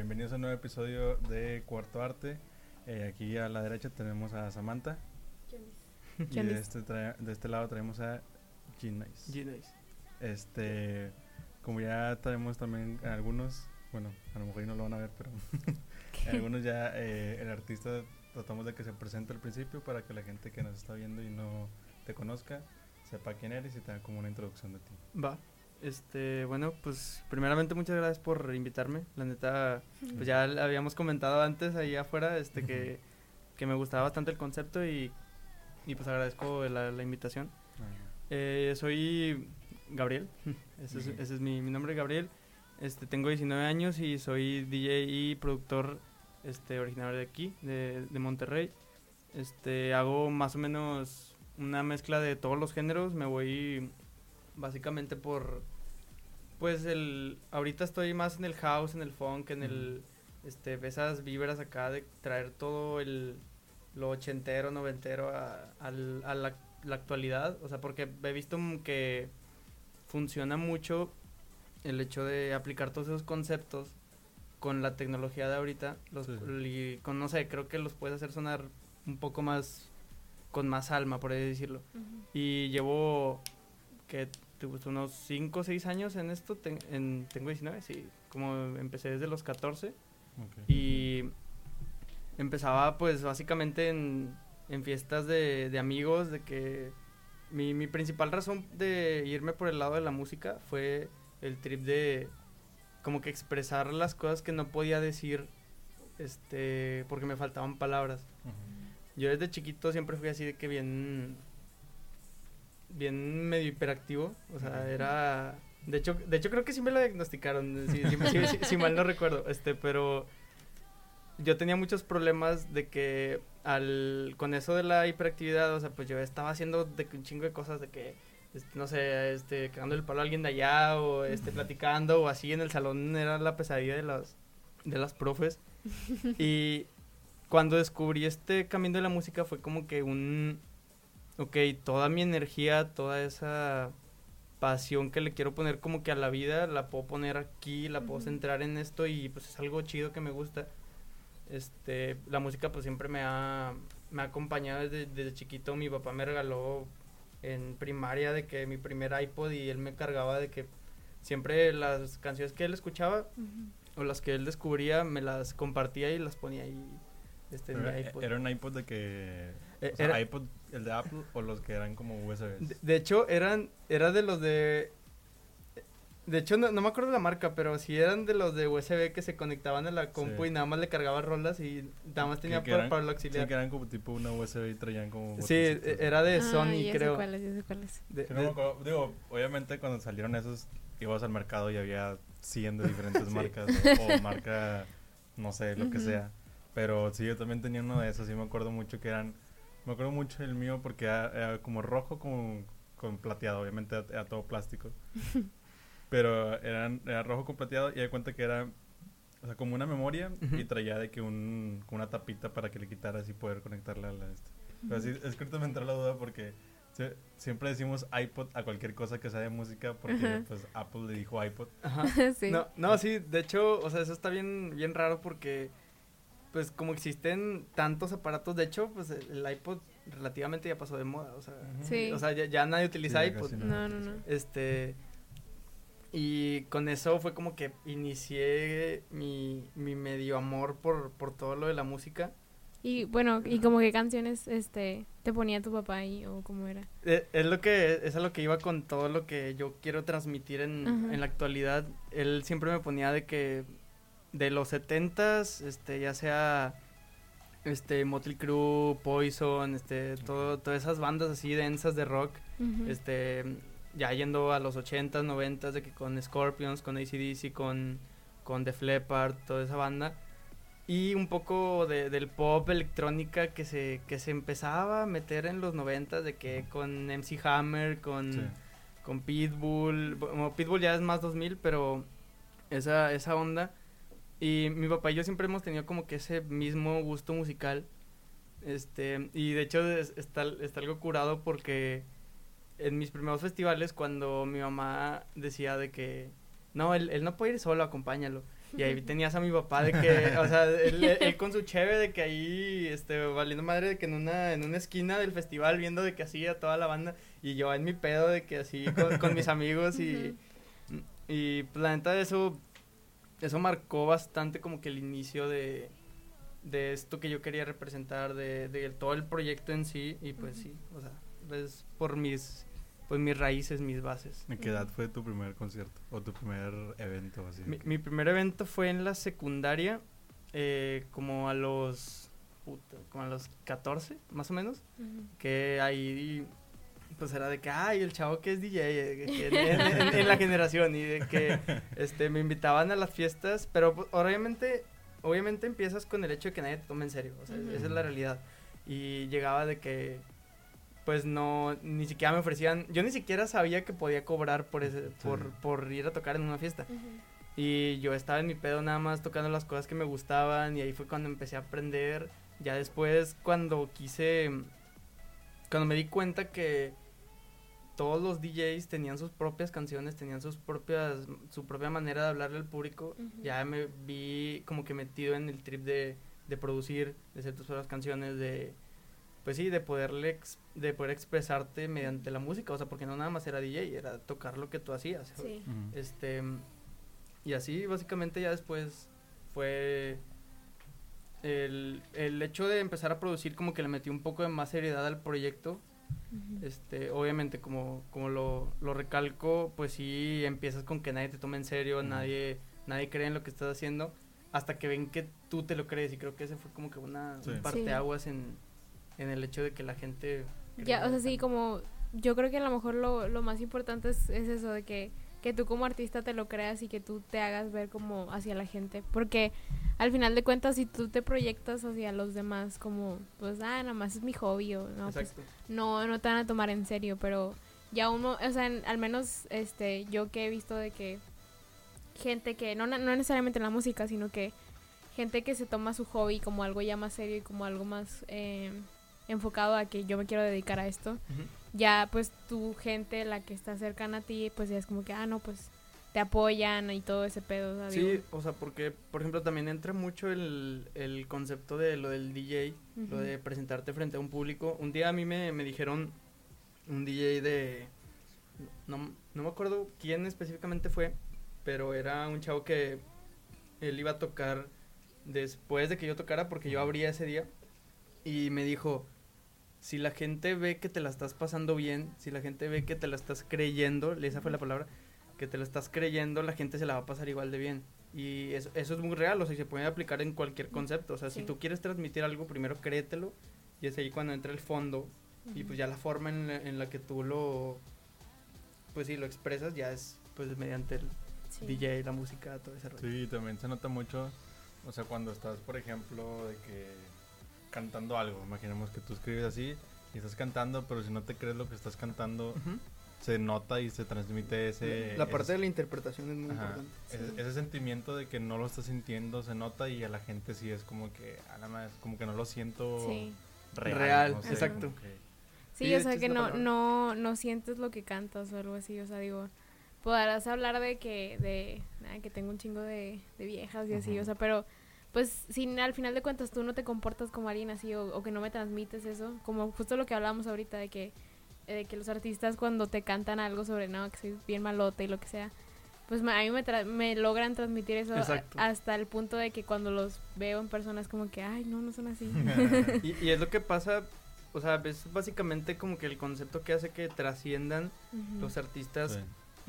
Bienvenidos a un nuevo episodio de Cuarto Arte. Eh, aquí a la derecha tenemos a Samantha. Y de este, de este lado traemos a G-Nice. G-Nice. Este, como ya traemos también algunos, bueno, a lo mejor ahí no lo van a ver, pero algunos ya eh, el artista tratamos de que se presente al principio para que la gente que nos está viendo y no te conozca sepa quién eres y te haga como una introducción de ti. Va. Este, bueno, pues primeramente muchas gracias por invitarme. La neta, pues ya habíamos comentado antes ahí afuera, este, que, que me gustaba bastante el concepto y, y pues agradezco la, la invitación. Eh, soy Gabriel, ese es, ese es mi, mi nombre, Gabriel. Este, tengo 19 años y soy DJ y productor este, originario de aquí, de, de Monterrey. Este, hago más o menos una mezcla de todos los géneros. Me voy básicamente por, pues el, ahorita estoy más en el house, en el funk, en el, este, esas vibras acá de traer todo el, lo ochentero, noventero a, al- a la, la actualidad. O sea, porque he visto que funciona mucho el hecho de aplicar todos esos conceptos con la tecnología de ahorita. Los, Sí. y con, no sé, creo que los puedes hacer sonar un poco más, con más alma, por así decirlo. Y llevo, que te gustó unos 5 o 6 años en esto. ten- en, tengo 19, sí. Como empecé desde los 14. Ok. Y empezaba pues básicamente en, en fiestas de, de amigos, de que mi, mi principal razón de irme por el lado de la música fue el trip de como que expresar las cosas que no podía decir este porque me faltaban palabras. Yo desde chiquito siempre fui así de que bien bien medio hiperactivo, o sea, era de hecho de hecho creo que sí me lo diagnosticaron, si, si- si- si- si mal no recuerdo, este, pero yo tenía muchos problemas de que al con eso de la hiperactividad, o sea, pues yo estaba haciendo de un chingo de cosas de que este, no sé, este cagando el palo a alguien de allá o este platicando o así en el salón era la pesadilla de las de las profes. y cuando descubrí este camino de la música fue como que un ok, toda mi energía, toda esa pasión que le quiero poner como que a la vida, la puedo poner aquí, la puedo centrar en esto y pues es algo chido que me gusta. Este, la música pues siempre me ha, me ha acompañado desde, desde chiquito. Mi papá me regaló en primaria de que mi primer iPod y él me cargaba de que siempre las canciones que él escuchaba o las que él descubría me las compartía y las ponía ahí este, en Pero, mi eh, iPod. ¿Era un iPod de que... Eh, o sea, era- iPod, el de Apple o los que eran como USBs? De, de hecho, eran, era de los de... De hecho, no, no me acuerdo la marca, pero sí eran de los de USB que se conectaban a la compu Sí. y nada más le cargaba rolas y nada más tenía que para, para lo Sí, auxiliar. que eran como tipo una USB y traían como... Sí, e- era de Ah, Sony, sé creo. cuáles, ya sé cuáles. De- Sí, no me de- acuerdo. Digo, obviamente cuando salieron esos, ibas al mercado y había 100 de diferentes Sí. marcas o, o marca, no sé, lo que sea. Pero sí, yo también tenía uno de esos y me acuerdo mucho que eran, me acuerdo mucho el mío porque era, era como rojo con, con plateado, obviamente era, era todo plástico. Pero eran, era rojo con plateado y de cuenta que era, o sea, como una memoria Ujú. y traía de que un, como una tapita para que le quitaras y poder conectarla a la... Este. Pero sí, es que ahorita me entró la duda porque se- siempre decimos iPod a cualquier cosa que sea de música porque Ajá. pues Apple le dijo iPod. Ajá. sí. No, no, sí, de hecho, o sea, eso está bien, bien raro porque, pues, como existen tantos aparatos, de hecho, pues, el iPod relativamente ya pasó de moda, o sea. Sí. o sea, ya, ya nadie utiliza Sí, iPod. No, no, no. Este, y con eso fue como que inicié mi, mi medio amor por, por todo lo de la música. Y bueno, ¿y como qué canciones este te ponía tu papá ahí o cómo era? Eh, Es lo que, es a lo que iba con todo lo que yo quiero transmitir en, en la actualidad. Él siempre me ponía de que de los setentas, este, ya sea este Motley Crue, Poison, este, todo, todas esas bandas así densas de rock, este, ya yendo a los ochentas, noventas, de que con Scorpions, con ACDC, con, con Def Leppard, toda esa banda. Y un poco de, del pop electrónica que se, que se empezaba a meter en los noventas, de que con MC Hammer, con, Sí. con Pitbull, bueno, Pitbull ya es más 2000, pero esa, esa onda. Y mi papá y yo siempre hemos tenido como que ese mismo gusto musical. Este, y de hecho es- está, está algo curado porque en mis primeros festivales cuando mi mamá decía de que no, él, él no puede ir solo, acompáñalo. Y ahí tenías a mi papá de que, o sea, él, él con su cheve de que ahí, este, valiendo madre de que en una, en una esquina del festival viendo de que así a toda la banda y yo en mi pedo de que así con, con mis amigos y, y pues, la neta eso, eso marcó bastante como que el inicio de, de esto que yo quería representar, de, de todo el proyecto en sí y pues sí, o sea, es por mis pues mis raíces, mis bases. ¿En qué edad fue tu primer concierto o tu primer evento? Así mi, mi primer evento fue en la secundaria, eh, como a los puta, como a los 14, más o menos, uh -huh. que ahí pues era de que, ay, el chavo que es DJ eh, que en, en, en, la generación y de que este me invitaban a las fiestas, pero pues, obviamente obviamente empiezas con el hecho de que nadie te tome en serio, o sea, uh -huh. esa es la realidad. Y llegaba de que pues no, ni siquiera me ofrecían, yo ni siquiera sabía que podía cobrar por ese, sí. por, por ir a tocar en una fiesta. Uh -huh. Y yo estaba en mi pedo nada más tocando las cosas que me gustaban y ahí fue cuando empecé a aprender. Ya después cuando quise, cuando me di cuenta que todos los DJs tenían sus propias canciones, tenían sus propias, su propia manera de hablarle al público, uh -huh. ya me vi como que metido en el trip de, de producir, de hacer tus propias canciones, de pues sí, de poderle de poder expresarte mediante la música, o sea, porque no nada más era DJ, era tocar lo que tú hacías. Sí. Uh -huh. Este y así básicamente ya después fue el, el hecho de empezar a producir como que le metí un poco de más seriedad al proyecto. Uh -huh. Este, obviamente como, como lo, lo recalco, pues sí empiezas con que nadie te tome en serio, uh -huh. nadie, nadie cree en lo que estás haciendo, hasta que ven que tú te lo crees, y creo que ese fue como que una sí. un parteaguas sí. en, en el hecho de que la gente ya, o sea, sí, como yo creo que a lo mejor lo, lo más importante es, es, eso, de que, que tú como artista te lo creas y que tú te hagas ver como hacia la gente. Porque al final de cuentas, si tú te proyectas hacia los demás como, pues, ah, nada más es mi hobby o no, pues, no, no te van a tomar en serio, pero ya uno, o sea, en, al menos este yo que he visto de que gente que, no, no necesariamente en la música, sino que gente que se toma su hobby como algo ya más serio y como algo más... Eh, enfocado a que yo me quiero dedicar a esto, uh -huh. ya pues tu gente, la que está cercana a ti, pues ya es como que, ah, no, pues te apoyan y todo ese pedo. ¿sabes? Sí, o sea, porque, por ejemplo, también entra mucho el, el concepto de lo del DJ, uh -huh. lo de presentarte frente a un público. Un día a mí me, me dijeron un DJ de... No, no me acuerdo quién específicamente fue, pero era un chavo que él iba a tocar después de que yo tocara porque yo abría ese día y me dijo, si la gente ve que te la estás pasando bien, si la gente ve que te la estás creyendo, esa fue la palabra, que te la estás creyendo, la gente se la va a pasar igual de bien. Y eso, eso es muy real, o sea, se puede aplicar en cualquier concepto. O sea, sí. si tú quieres transmitir algo, primero créetelo, y es ahí cuando entra el fondo, uh -huh. y pues ya la forma en la, en la, que tú lo, pues sí, lo expresas, ya es pues mediante el sí. DJ, la música, todo ese rollo. Sí, también se nota mucho, o sea, cuando estás, por ejemplo, de que cantando algo. Imaginemos que tú escribes así y estás cantando, pero si no te crees lo que estás cantando, uh -huh. Se nota y se transmite ese... La parte ese, de la interpretación es muy ajá, importante. Ese, sí. ese, sentimiento de que no lo estás sintiendo se nota y a la gente sí es como que, a la más, como que no lo siento sí. real. real no sé, exacto. Que, sí, sí, o sea que no, no, no sientes lo que cantas o algo así, o sea, digo... Podrás hablar de que, de, nada, que tengo un chingo de, de viejas y uh -huh. así, o sea, pero pues si al final de cuentas tú no te comportas como alguien así o, o, que no me transmites eso, como justo lo que hablábamos ahorita de que, de que los artistas cuando te cantan algo sobre, no, que soy bien malote y lo que sea, pues a mí me, me logran transmitir eso a, hasta el punto de que cuando los veo en persona es como que, ay, no, no son así. y, y, es lo que pasa, o sea, es básicamente como que el concepto que hace que trasciendan uh -huh. los artistas sí.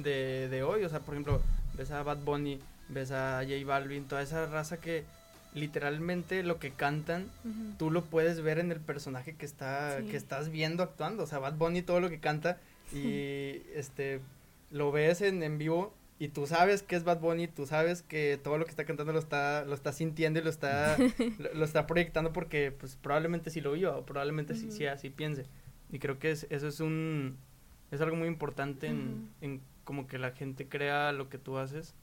de, de hoy, o sea, por ejemplo, ves a Bad Bunny, ves a J Balvin, toda esa raza que literalmente lo que cantan, uh -huh. tú lo puedes ver en el personaje que está sí. que estás viendo actuando, o sea, Bad Bunny todo lo que canta y este lo ves en, en vivo y tú sabes que es Bad Bunny, tú sabes que todo lo que está cantando lo está lo está sintiendo y lo está lo, lo, está proyectando porque pues probablemente sí lo vio o probablemente uh -huh. sí, sí, así piense. Y creo que es, eso es un es algo muy importante uh -huh. en, en como que la gente crea lo que tú haces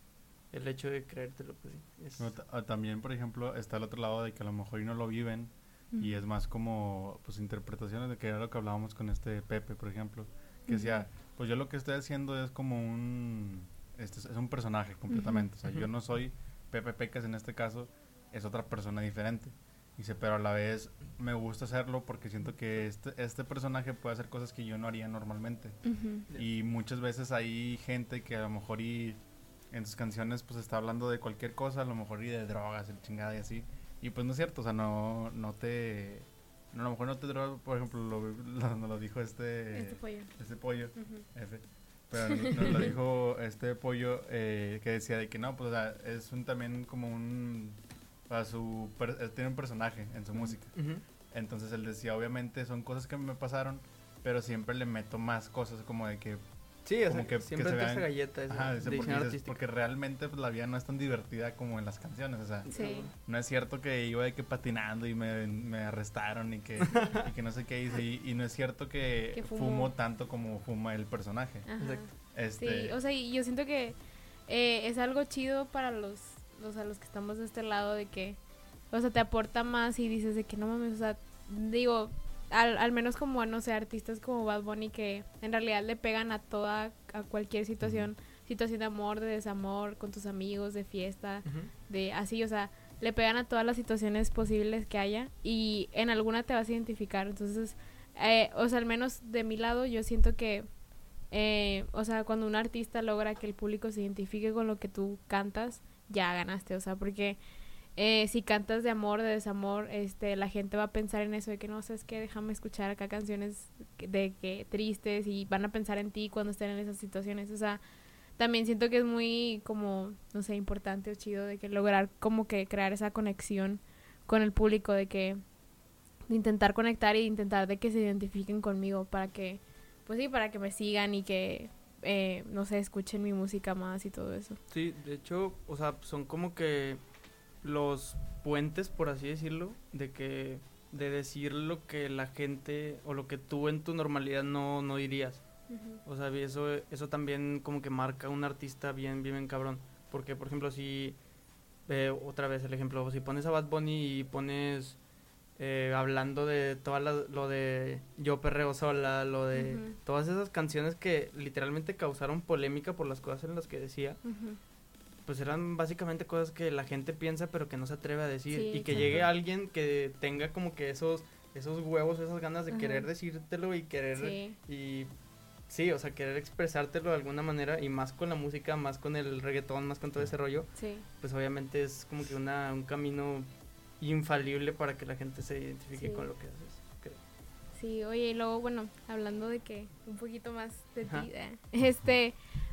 el hecho de creértelo, pues sí. Es... No, ah, también, por ejemplo, está el otro lado de que a lo mejor y no lo viven mm. y es más como, pues, interpretaciones de que era lo que hablábamos con este Pepe, por ejemplo, que mm. decía, pues yo lo que estoy haciendo es como un, este es un personaje completamente, mm -hmm. o sea, yo no soy Pepe Pecas en este caso es otra persona diferente. Dice, pero a la vez me gusta hacerlo porque siento que este, este personaje puede hacer cosas que yo no haría normalmente. Y muchas veces hay gente que a lo mejor y en sus canciones pues está hablando de cualquier cosa, a lo mejor y de drogas, el chingada y así. Y pues no es cierto, o sea, no, no te... no, a lo mejor no te drogas, por ejemplo, lo, lo, nos lo dijo este... Este pollo. este pollo. Ujú. F. Pero nos lo dijo este pollo eh, que decía de que no, pues o sea, es un también como un... Sea, su, per- él tiene un personaje en su música. Ujú. Entonces él decía, obviamente son cosas que me pasaron, pero siempre le meto más cosas como de que... Sí, o Como sea, que- que siempre se te esa vean- galleta esa Ajá, de porque, dices, realmente pues, la vida no es tan divertida como en las canciones. O sea, Sí. no es cierto que iba de que patinando y me, me arrestaron y que, y que no sé qué hice. Y, y no es cierto que, Que fumo. tanto como fuma el personaje. Ajá. Exacto. Este, Sí, o sea, y yo siento que eh, es algo chido para los, los, a los que estamos de este lado de que, o sea, te aporta más y dices de que no mames, o sea, digo, al, al menos como, no sé, artistas como Bad Bunny que en realidad le pegan a toda, a cualquier situación, situación de amor, de desamor, con tus amigos, de fiesta, de así, o sea, le pegan a todas las situaciones posibles que haya y en alguna te vas a identificar. Entonces, eh, o sea, al menos de mi lado, yo siento que, eh, o sea, cuando un artista logra que el público se identifique con lo que tú cantas, ya ganaste, o sea, porque eh, si cantas de amor, de desamor, este, la gente va a pensar en eso de que no, sabes que déjame escuchar acá canciones de que tristes y van a pensar en ti cuando estén en esas situaciones, o sea, también siento que es muy como, no sé, importante o chido de que lograr como que crear esa conexión con el público, de que intentar conectar y intentar de que se identifiquen conmigo para que, pues sí, para que me sigan y que, eh, no sé, escuchen mi música más y todo eso. Sí, de hecho, o sea, son como que los puentes, por así decirlo, de que de decir lo que la gente o lo que tú en tu normalidad no, no dirías. O sea, eso, eso también como que marca un artista bien, bien, bien cabrón. Porque, por ejemplo, si, eh, otra vez el ejemplo, si pones a Bad Bunny y pones eh, hablando de todo lo de Yo Perreo Sola, lo de todas esas canciones que literalmente causaron polémica por las cosas en las que decía. Pues eran básicamente cosas que la gente piensa pero que no se atreve a decir. Sí, y que llegue alguien que tenga como que esos, esos huevos, esas ganas de Ajá. querer decírtelo y querer Sí, y sí, o sea, querer expresártelo de alguna manera y más con la música, más con el reggaetón, más con todo ese rollo, sí. pues obviamente es como que una, un camino infalible para que la gente se identifique Sí. con lo que haces. creo. Sí, oye, y luego, bueno, hablando de que un poquito más de ti, ¿eh? este,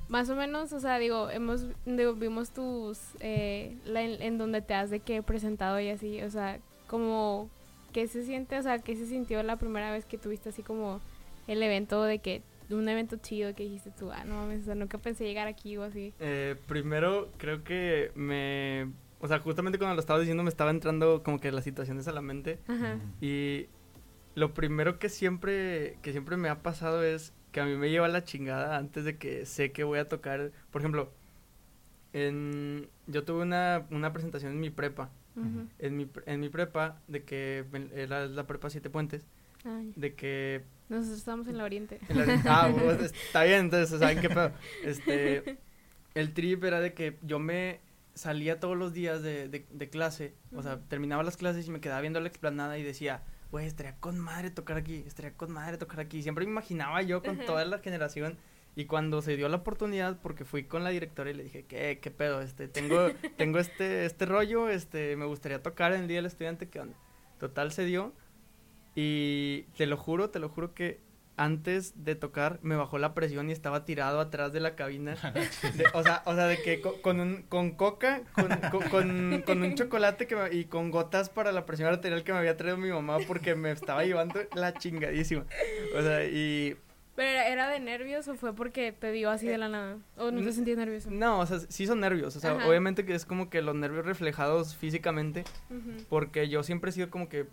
más o menos, o sea, digo, hemos, digo, vimos tus, eh, la- en, en donde te has de que presentado y así, o sea, como, ¿qué se siente, o sea, qué se sintió la primera vez que tuviste así como el evento de que, un evento chido que dijiste tú, ah, no mames, o sea, nunca pensé llegar aquí o así. Eh, primero, creo que me... O sea, justamente cuando lo estaba diciendo me estaba entrando como que las situaciones a la mente Ajá. y lo primero que siempre, que siempre me ha pasado es que a mí me lleva la chingada antes de que sé que voy a tocar. Por ejemplo, en, yo tuve una, una presentación en mi prepa. En mi, en mi prepa, de que era la prepa Siete Puentes, Ay, de que... nosotros estamos en la Oriente. en la- ah, pues, está bien, entonces, ¿saben qué pedo? Este, el trip era de que yo me salía todos los días de, de, de clase, o sea, terminaba las clases y me quedaba viendo la explanada y decía, güey, estaría con madre tocar aquí, estaría con madre tocar aquí. Siempre me imaginaba yo con toda la generación y cuando se dio la oportunidad, porque fui con la directora y le dije, ¿qué, qué pedo? Este, tengo, tengo este, este rollo, este, me gustaría tocar en el Día del Estudiante, ¿qué onda? Total se dio y te lo juro, te lo juro que antes de tocar me bajó la presión y estaba tirado atrás de la cabina. De- o, sea, o sea, de que co- con, un, con coca, con, con, un chocolate que me- y con gotas para la presión arterial que me había traído mi mamá porque me estaba llevando la chingadísima. O sea, y ¿Pero era, era de nervios o fue porque te dio así de la nada? ¿O no te sentías nervioso? no, o sea, sí son nervios. O sea, Ajá. obviamente que es como que los nervios reflejados físicamente. Porque yo siempre he sido como que,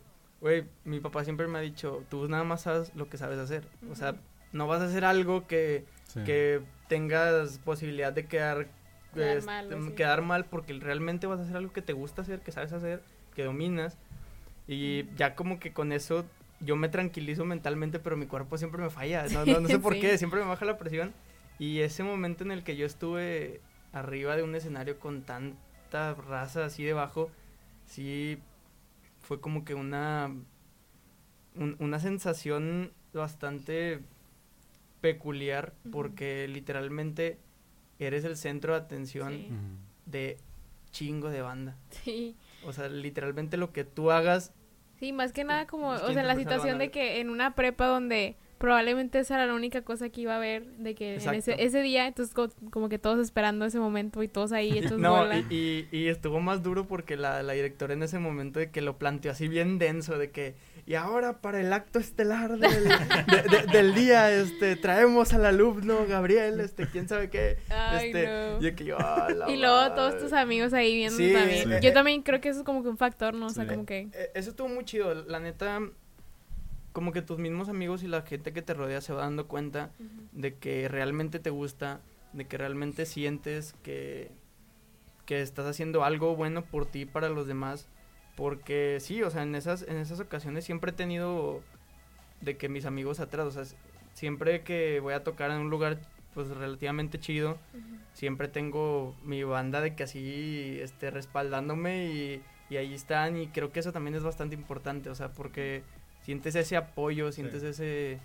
güey, mi papá siempre me ha dicho, tú nada más sabes lo que sabes hacer. O sea, no vas a hacer algo que, Sí. que tengas posibilidad de quedar, Quedar este, mal, sí. quedar mal porque realmente vas a hacer algo que te gusta hacer, que sabes hacer, que dominas. Y ya como que con eso yo me tranquilizo mentalmente, pero mi cuerpo siempre me falla. No, no, no sé por Sí. qué, siempre me baja la presión. Y ese momento en el que yo estuve arriba de un escenario con tan tanta raza así debajo, sí fue como que una, un- una sensación bastante peculiar porque literalmente eres el centro de atención Sí. de chingo de banda. Sí. O sea, literalmente lo que tú hagas, Sí, más que nada como, o sea, la situación de que en una prepa donde probablemente esa era la única cosa que iba a haber de que en ese, ese día, entonces co- como que todos esperando ese momento y todos ahí hechos no, y, y, y estuvo más duro porque la, la directora en ese momento de que lo planteó así bien denso, de que, y ahora para el acto estelar del, de- de- del día, este, traemos al alumno Gabriel, este, quién sabe qué, Ay, este, no. y de que yo, "Ah, la Y luego madre". todos tus amigos ahí viendo Sí, también. sí. Yo también creo que eso es como que un factor, ¿no? O sea, Sí. como que... Eh, Eso estuvo muy chido, la neta, como que tus mismos amigos y la gente que te rodea se va dando cuenta de que realmente te gusta, de que realmente sientes que, que estás haciendo algo bueno por ti y para los demás. Porque sí, o sea, en esas, en esas ocasiones siempre he tenido de que mis amigos atrás, o sea, siempre que voy a tocar en un lugar pues relativamente chido, siempre tengo mi banda de que así este respaldándome y, y ahí están y creo que eso también es bastante importante, o sea, porque sientes ese apoyo, sientes ese e-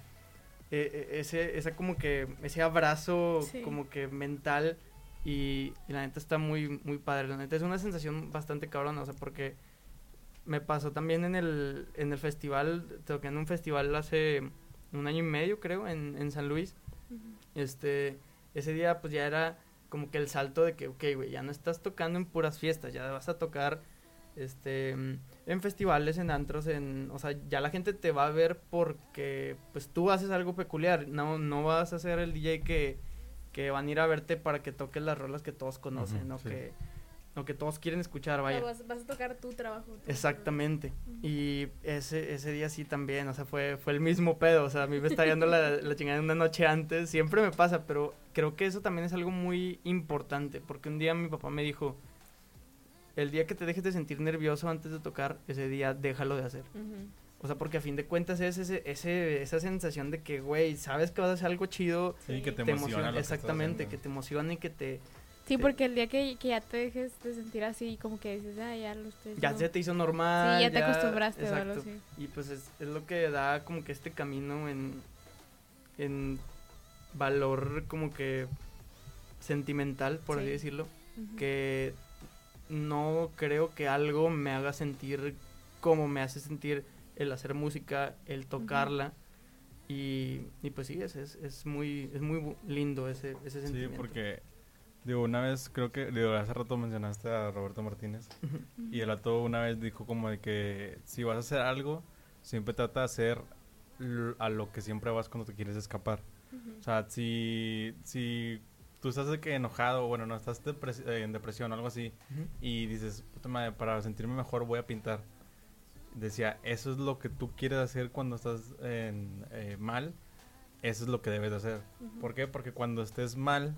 e- ese esa como que ese abrazo Sí. como que mental y, y la neta está muy muy padre, la neta es una sensación bastante cabrona, o sea, porque me pasó también en el en el festival, toqué en un festival hace un año y medio creo en, en San Luis. Este, ese día pues ya era como que el salto de que, ok, güey, ya no estás tocando en puras fiestas, ya vas a tocar, este, en festivales, en antros, en, o sea, ya la gente te va a ver porque, pues tú haces algo peculiar, no, no vas a ser el DJ que, que van a ir a verte para que toques las rolas que todos conocen, Ujú, o sí. que, o que todos quieren escuchar, vaya. vas, vas a tocar tu trabajo. tu- Exactamente. Y ese, ese día sí también, o sea, fue, fue el mismo pedo, o sea, a mí me está yendo la, la chingada una noche antes, siempre me pasa, pero creo que eso también es algo muy importante, porque un día mi papá me dijo, el día que te dejes de sentir nervioso antes de tocar, ese día déjalo de hacer. O sea, porque a fin de cuentas es ese, ese, esa sensación de que, güey, sabes que vas a hacer algo chido, Sí, que te, te emociona. que exactamente, que te emociona y que te, Sí, porque el día que, que ya te dejes de sentir así, como que dices, ah, ya lo estoy ya haciendo". se te hizo normal. Sí, ya te acostumbraste exacto. Y pues es, es lo que da como que este camino en, en valor como que sentimental, por así Sí. decirlo, que no creo que algo me haga sentir como me hace sentir el hacer música, el tocarla. Y, y pues sí, es, es, es muy, es muy lindo ese, ese Sí, sentimiento. porque, digo, una vez creo que, digo, hace rato mencionaste a Roberto Martínez. Y el vato una vez dijo como de que si vas a hacer algo, siempre trata de hacer a lo que siempre vas cuando te quieres escapar. O sea, si, si tú estás de que enojado, bueno, no estás depres- eh, en depresión o algo así, y dices, puta madre, para sentirme mejor voy a pintar. Decía, eso es lo que tú quieres hacer cuando estás en, eh, mal, eso es lo que debes de hacer. ¿Por qué? Porque cuando estés mal,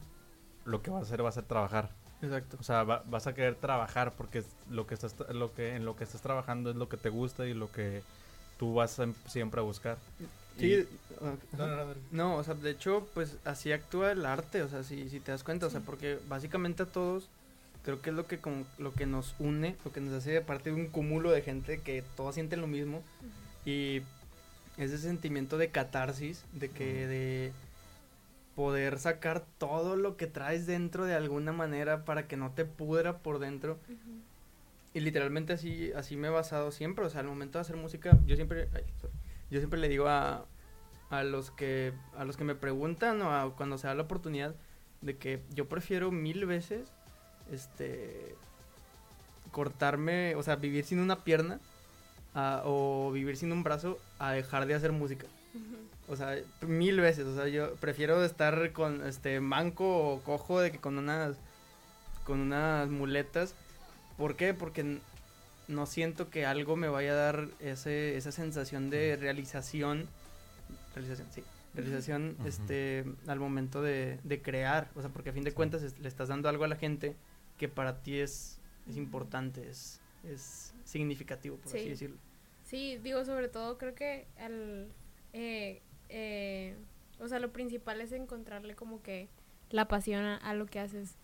lo que vas a hacer va a ser trabajar. Exacto. O sea, va- vas a querer trabajar porque lo que estás lo que en lo que estás trabajando es lo que te gusta y lo que tú vas a em- siempre a buscar. Sí, Y- No, no, no, No, o sea, de hecho, pues así actúa el arte, o sea, si, si te das cuenta, o sea, porque básicamente a todos creo que es lo que como, lo que nos une, lo que nos hace parte de un cúmulo de gente que todos sienten lo mismo y ese sentimiento de catarsis, de que de poder sacar todo lo que traes dentro de alguna manera para que no te pudra por dentro y literalmente así, así me he basado siempre. O sea, al momento de hacer música, yo siempre, ay, sorry. Yo siempre le digo a, a los que, a los que me preguntan o a cuando se da la oportunidad de que yo prefiero mil veces, este, cortarme, o sea, vivir sin una pierna a- o vivir sin un brazo a dejar de hacer música. O sea, mil veces. O sea, yo prefiero estar con este manco o cojo de que con unas con unas muletas. ¿Por qué? Porque no siento que algo me vaya a dar ese, esa sensación de realización. Realización, sí. Realización este al momento de, de crear. O sea, porque a fin de Sí. cuentas es- le estás dando algo a la gente que para ti es, es importante, es, es significativo, por así Sí. decirlo. Sí, digo, sobre todo creo que al... eh, eh, o sea, lo principal es encontrarle como que la pasión a, a lo que haces.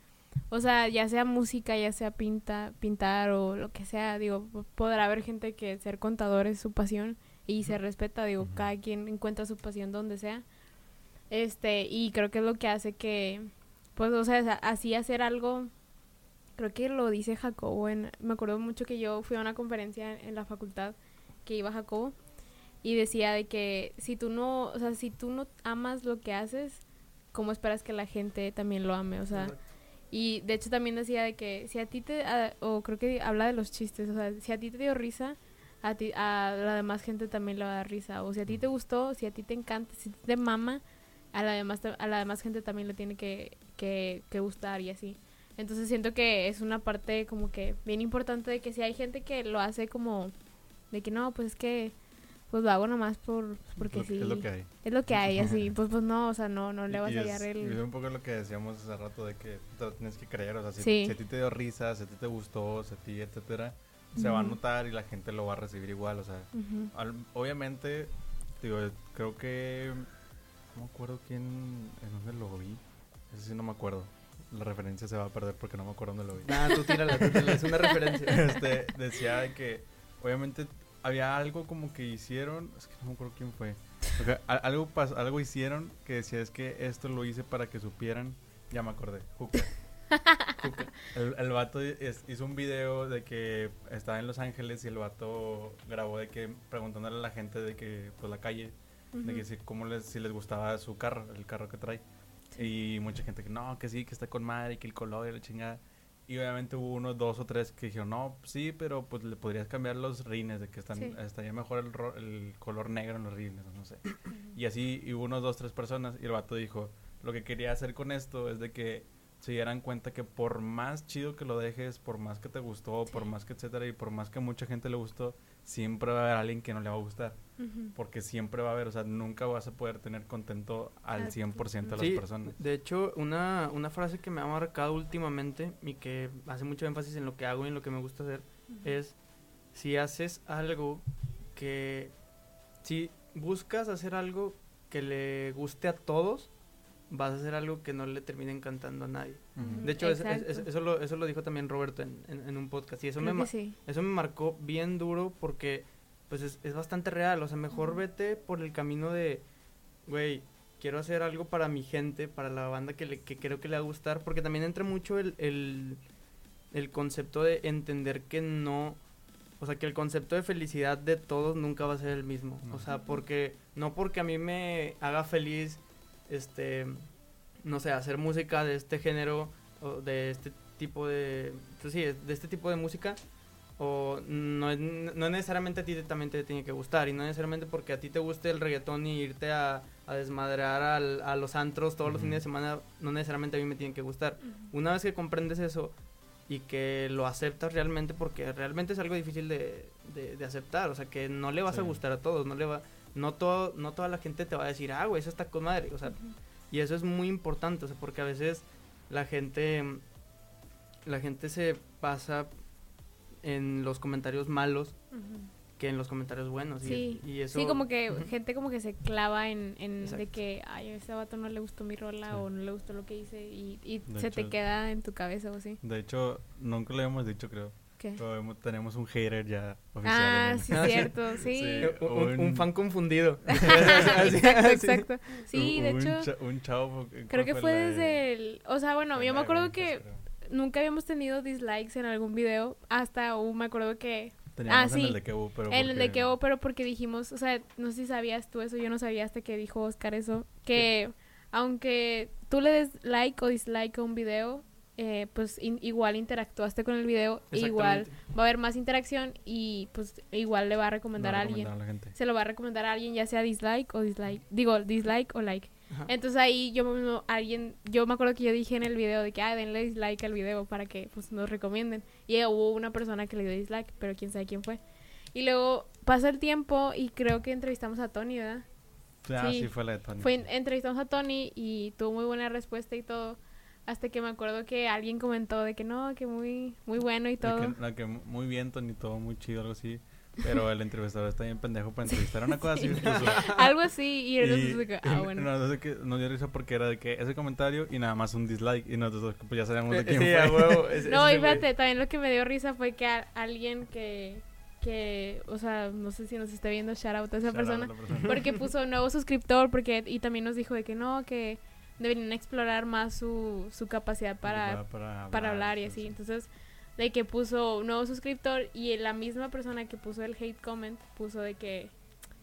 O sea, ya sea música, ya sea pinta, pintar o lo que sea, digo, podrá haber gente que ser contador es su pasión y se respeta, digo, cada quien encuentra su pasión donde sea. Este, y creo que es lo que hace que, pues, o sea, así hacer algo, creo que lo dice Jacobo, en, me acuerdo mucho que yo fui a una conferencia en, la facultad que iba Jacobo y decía de que si tú no, o sea, si tú no amas lo que haces, ¿cómo esperas que la gente también lo ame? O sea, y de hecho también decía de que si a ti te, o creo que habla de los chistes, o sea, si a ti te dio risa, a, ti, a la demás gente también le va a dar risa. O si a ti te gustó, si a ti te encanta, si te mama, a la demás, a la demás gente también le tiene que, que, que gustar y así. Entonces siento que es una parte como que bien importante de que si hay gente que lo hace como de que no, pues es que pues lo hago nomás por porque sí. Es lo que hay. Es lo que hay, así. Pues pues no, o sea, no, no le vas a hallar el... Y es un poco lo que decíamos hace rato de que te tienes que creer, o sea, si, a ti te dio risa, si a ti te gustó, si a ti, etcétera, se va a notar y la gente lo va a recibir igual, o sea, obviamente, digo, creo que no me acuerdo quién, en dónde lo vi. Eso sí no me acuerdo. La referencia se va a perder porque no me acuerdo dónde lo vi. Ah, tú tírala, tú tírala, es una referencia. Este, decía que, obviamente, había algo como que hicieron, es que no me acuerdo quién fue. algo, algo hicieron que decía, es que esto lo hice para que supieran, ya me acordé, Juca. El, el, vato hizo un video de que estaba en Los Ángeles y el vato grabó de que preguntándole a la gente de que, pues la calle, de que si, cómo les, si les gustaba su carro, el carro que trae. Y mucha gente que no, que sí, que está con madre, que el color y la chingada. Y obviamente hubo unos dos o tres que dijeron, no, sí, pero pues le podrías cambiar los rines, de que están, estaría mejor el, el, color negro en los rines, no sé. Y así hubo unos dos, tres personas y el vato dijo, lo que quería hacer con esto es de que se dieran cuenta que por más chido que lo dejes, por más que te gustó, por más que etcétera, y por más que mucha gente le gustó, siempre va a haber alguien que no le va a gustar. Porque siempre va a haber, o sea, nunca vas a poder tener contento al 100% de las personas. De hecho, una, una frase que me ha marcado últimamente y que hace mucho énfasis en lo que hago y en lo que me gusta hacer es, si haces algo que, si buscas hacer algo que le guste a todos, vas a hacer algo que no le termine encantando a nadie. De hecho, eso, lo, eso lo dijo también Roberto en, en, un podcast y eso me, eso me marcó bien duro porque pues es, es bastante real. O sea, mejor vete por el camino de, güey, quiero hacer algo para mi gente, para la banda que, le, que creo que le va a gustar, porque también entra mucho el, el, el concepto de entender que no... O sea, que el concepto de felicidad de todos nunca va a ser el mismo. O sea, porque no porque a mí me haga feliz este, no sé, hacer música de este género o de este tipo de, pues sí, de este tipo de música o no, no necesariamente a ti también te tiene que gustar y no necesariamente porque a ti te guste el reggaetón y irte a, a desmadrear a los antros todos los fines de semana, no necesariamente a mí me tiene que gustar. Una vez que comprendes eso y que lo aceptas realmente, porque realmente es algo difícil de, de, aceptar, o sea, que no le vas a gustar a todos, no le va no, todo, no toda la gente te va a decir, ah, güey, eso está con madre. O sea, y eso es muy importante, o sea, porque a veces la gente, la gente se pasa en los comentarios malos que en los comentarios buenos. Sí, y, eso, sí como que gente como que se clava en, en de que, ay, a ese vato no le gustó mi rola o no le gustó lo que hice y, y se te queda en tu cabeza o así. De hecho, nunca le hemos dicho, creo tenemos un hater ya oficial. Ah, sí, cierto, sí. Un, fan confundido. exacto, exacto. Sí, de hecho. un chavo. Creo que fue desde el. O sea, bueno, yo me acuerdo que nunca habíamos tenido dislikes en algún video. Hasta un, me acuerdo que. ah, sí. En el de Kevo, pero. En el de Kevo, pero porque dijimos. O sea, no sé si sabías tú eso. Yo no sabía hasta que dijo Oscar eso. Que. Aunque tú le des like o dislike a un video, eh, pues igual interactuaste con el video, igual va a haber más interacción y pues igual le va a recomendar a, alguien. se lo va a recomendar a alguien, ya sea dislike o dislike. Digo, dislike o like. Entonces ahí yo alguien, yo me acuerdo que yo dije en el video de que, ah, denle dislike al video para que pues nos recomienden. Y hubo una persona que le dio dislike, pero quién sabe quién fue. Y luego pasa el tiempo y creo que entrevistamos a Tony, ¿verdad? Ah, sí, fue la de Tony. Fue, entrevistamos a Tony y tuvo muy buena respuesta y todo. Hasta que me acuerdo que alguien comentó de que no, que muy muy bueno y todo. Que, que, muy bien, Tony, todo muy chido, algo así. Pero el entrevistador está bien pendejo para entrevistar a una cosa así. Algo así, y de que, y ah, bueno. nos, dio que- nos dio risa porque era de que ese comentario y nada más un dislike y nosotros pues ya sabíamos de quién sí, fue. a huevo. es- No, y fíjate, también lo que me dio risa fue que a- alguien que, que, o sea, no sé si nos esté viendo, shout out a esa persona, porque puso un nuevo suscriptor, porque, y también nos dijo de que no, que deberían explorar más su, su capacidad para, para, para hablar y así. Entonces, de que puso un nuevo suscriptor y la misma persona que puso el hate comment puso de que,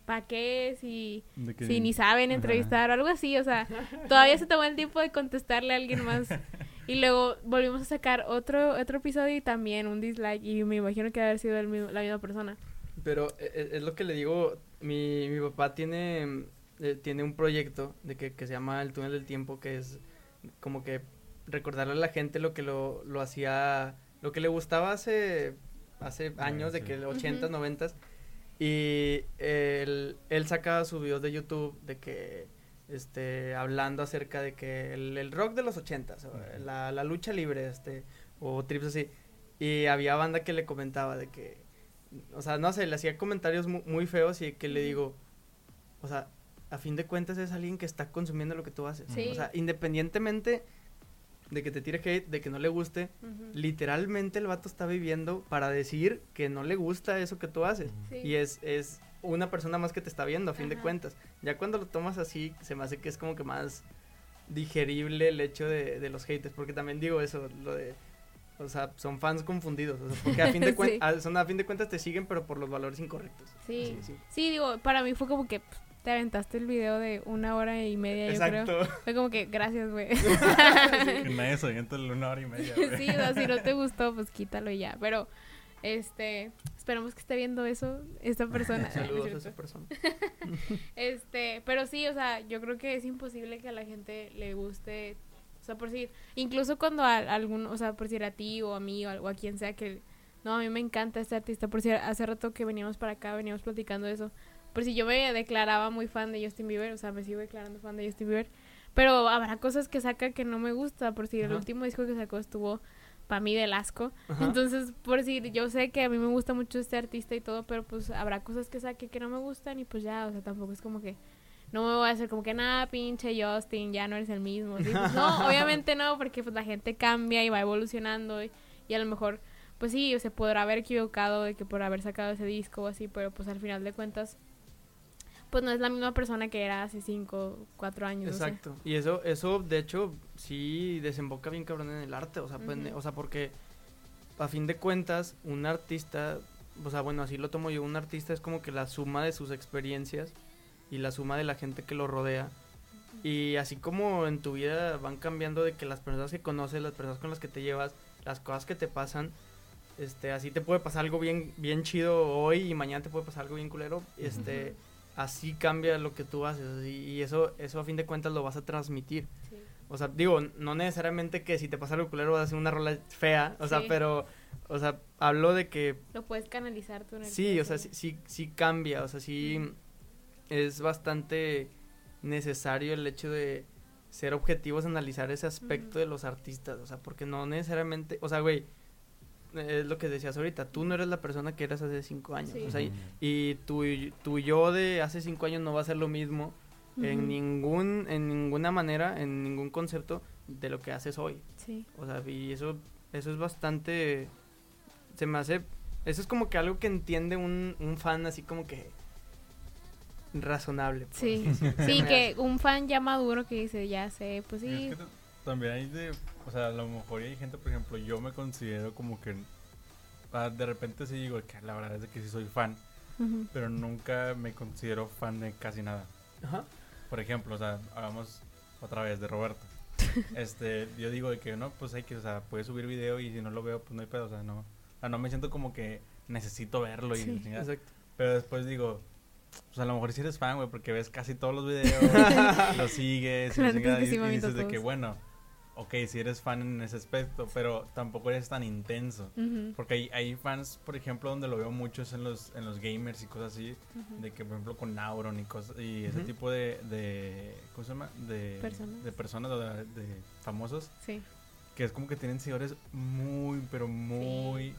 ¿para qué? Si, que- si ni saben Ajá. entrevistar o algo así, o sea, todavía se tomó el tiempo de contestarle a alguien más. Y luego volvimos a sacar otro otro episodio y también un dislike y me imagino que haber sido el mismo- la misma persona. Pero e- e- es, lo que le digo, mi, mi papá tiene, eh, tiene un proyecto de que, que se llama El Túnel del Tiempo, que es como que recordarle a la gente lo que lo, lo hacía, lo que le gustaba hace, hace años, de sí. que 80s, Ujú. 90s. Y él, él sacaba sus videos de YouTube de que, este, hablando acerca de que el, el rock de los 80s, o la, la lucha libre, este, o trips así. Y había banda que le comentaba de que, o sea, no sé, le hacía comentarios mu- muy, feos y que le digo, o sea, a fin de cuentas es alguien que está consumiendo lo que tú haces. Sí. O sea, independientemente de que te tire hate, de que no le guste, literalmente el vato está viviendo para decir que no le gusta eso que tú haces. Sí. Y es, es una persona más que te está viendo, a fin de cuentas. Ya cuando lo tomas así, se me hace que es como que más digerible el hecho de, de los haters, porque también digo eso, lo de... O sea, son fans confundidos, o sea, porque a fin de, cuen- Sí. a- son, a fin de cuentas te siguen, pero por los valores incorrectos. Sí. sí. Sí, digo, para mí fue como que pff, te aventaste el video de una hora y media, yo creo. Fue como que, gracias, güey. Que nadie se avienta en una hora y media. güey. sí, o sea, si no te gustó, pues quítalo y ya. Pero, este, esperamos que esté viendo eso esta persona. Saludos a ¿no es esa persona. Este, pero sí, o sea, yo creo que es imposible que a la gente le guste, o sea, por decir, incluso cuando a, algún, o sea, por decir a ti o a mí o a, o a quien sea que, no, a mí me encanta este artista, por decir, hace rato que veníamos para acá, veníamos platicando de eso, por si yo me declaraba muy fan de Justin Bieber, o sea, me sigo declarando fan de Justin Bieber, pero habrá cosas que saca que no me gusta, por si el último disco que sacó estuvo para mí del asco, Ajá. entonces, por decir, yo sé que a mí me gusta mucho este artista y todo, pero pues habrá cosas que saque que no me gustan y pues ya, o sea, tampoco es como que no me voy a hacer como que nada, pinche Justin, ya no eres el mismo. ¿sí? Pues, no, obviamente no, porque pues la gente cambia y va evolucionando y, y a lo mejor, pues sí, se podrá haber equivocado de que por haber sacado ese disco o así, pero pues al final de cuentas, pues no es la misma persona que era hace cinco, cuatro años. no sé. Exacto. Y eso, eso, de hecho, sí desemboca bien cabrón en el arte. O sea, pues, Ujú. o sea, porque a fin de cuentas, un artista, o sea, bueno, así lo tomo yo, un artista es como que la suma de sus experiencias y la suma de la gente que lo rodea. Y así como en tu vida van cambiando de que las personas que conoces, las personas con las que te llevas, las cosas que te pasan, este, así te puede pasar algo bien, bien chido hoy y mañana te puede pasar algo bien culero, este. Así cambia lo que tú haces y, y eso, eso a fin de cuentas lo vas a transmitir. Sí. O sea, digo, no necesariamente que si te pasa algo culero vas a hacer una rola fea, o sea, pero, o sea, hablo de que Lo puedes canalizar tú en el sí, o sea, sí, sí, sí cambia, o sea, sí es bastante necesario el hecho de ser objetivos, analizar ese aspecto de los artistas, o sea, porque no necesariamente, o sea, güey, es lo que decías ahorita, tú no eres la persona que eras hace cinco años, Sí. o sea, y, y tu, tu yo de hace cinco años no va a ser lo mismo en ningún, en ninguna manera, en ningún concepto de lo que haces hoy. Sí. O sea, y eso, eso es bastante, se me hace, eso es como que algo que entiende un, un fan así como que razonable. Sí. Sí, que un fan ya maduro que dice, ya sé, pues sí. es que t- también hay de, o sea, a lo mejor hay gente, por ejemplo, yo me considero como que, de repente sí digo que la verdad es que sí soy fan, pero nunca me considero fan de casi nada. Ajá. Por ejemplo, o sea, hablamos otra vez de Roberto. este, yo digo de que no, pues hay que, o sea, puedes subir video y si no lo veo, pues no hay pedo, o sea, no, o sea, no me siento como que necesito verlo y Sí. Exacto. Pero después digo, pues a lo mejor si eres fan, güey, porque ves casi todos los videos, lo sigues y, y- sí dices de que, bueno, ok, si eres fan en ese aspecto, pero tampoco eres tan intenso. Porque hay, hay fans, por ejemplo, donde lo veo mucho es en los, en los gamers y cosas así, de que, por ejemplo, con Nauron y cosas, y ese tipo de, de, ¿cómo se llama? De Personas. de personas, o de, de famosos, Sí. que es como que tienen seguidores muy, pero muy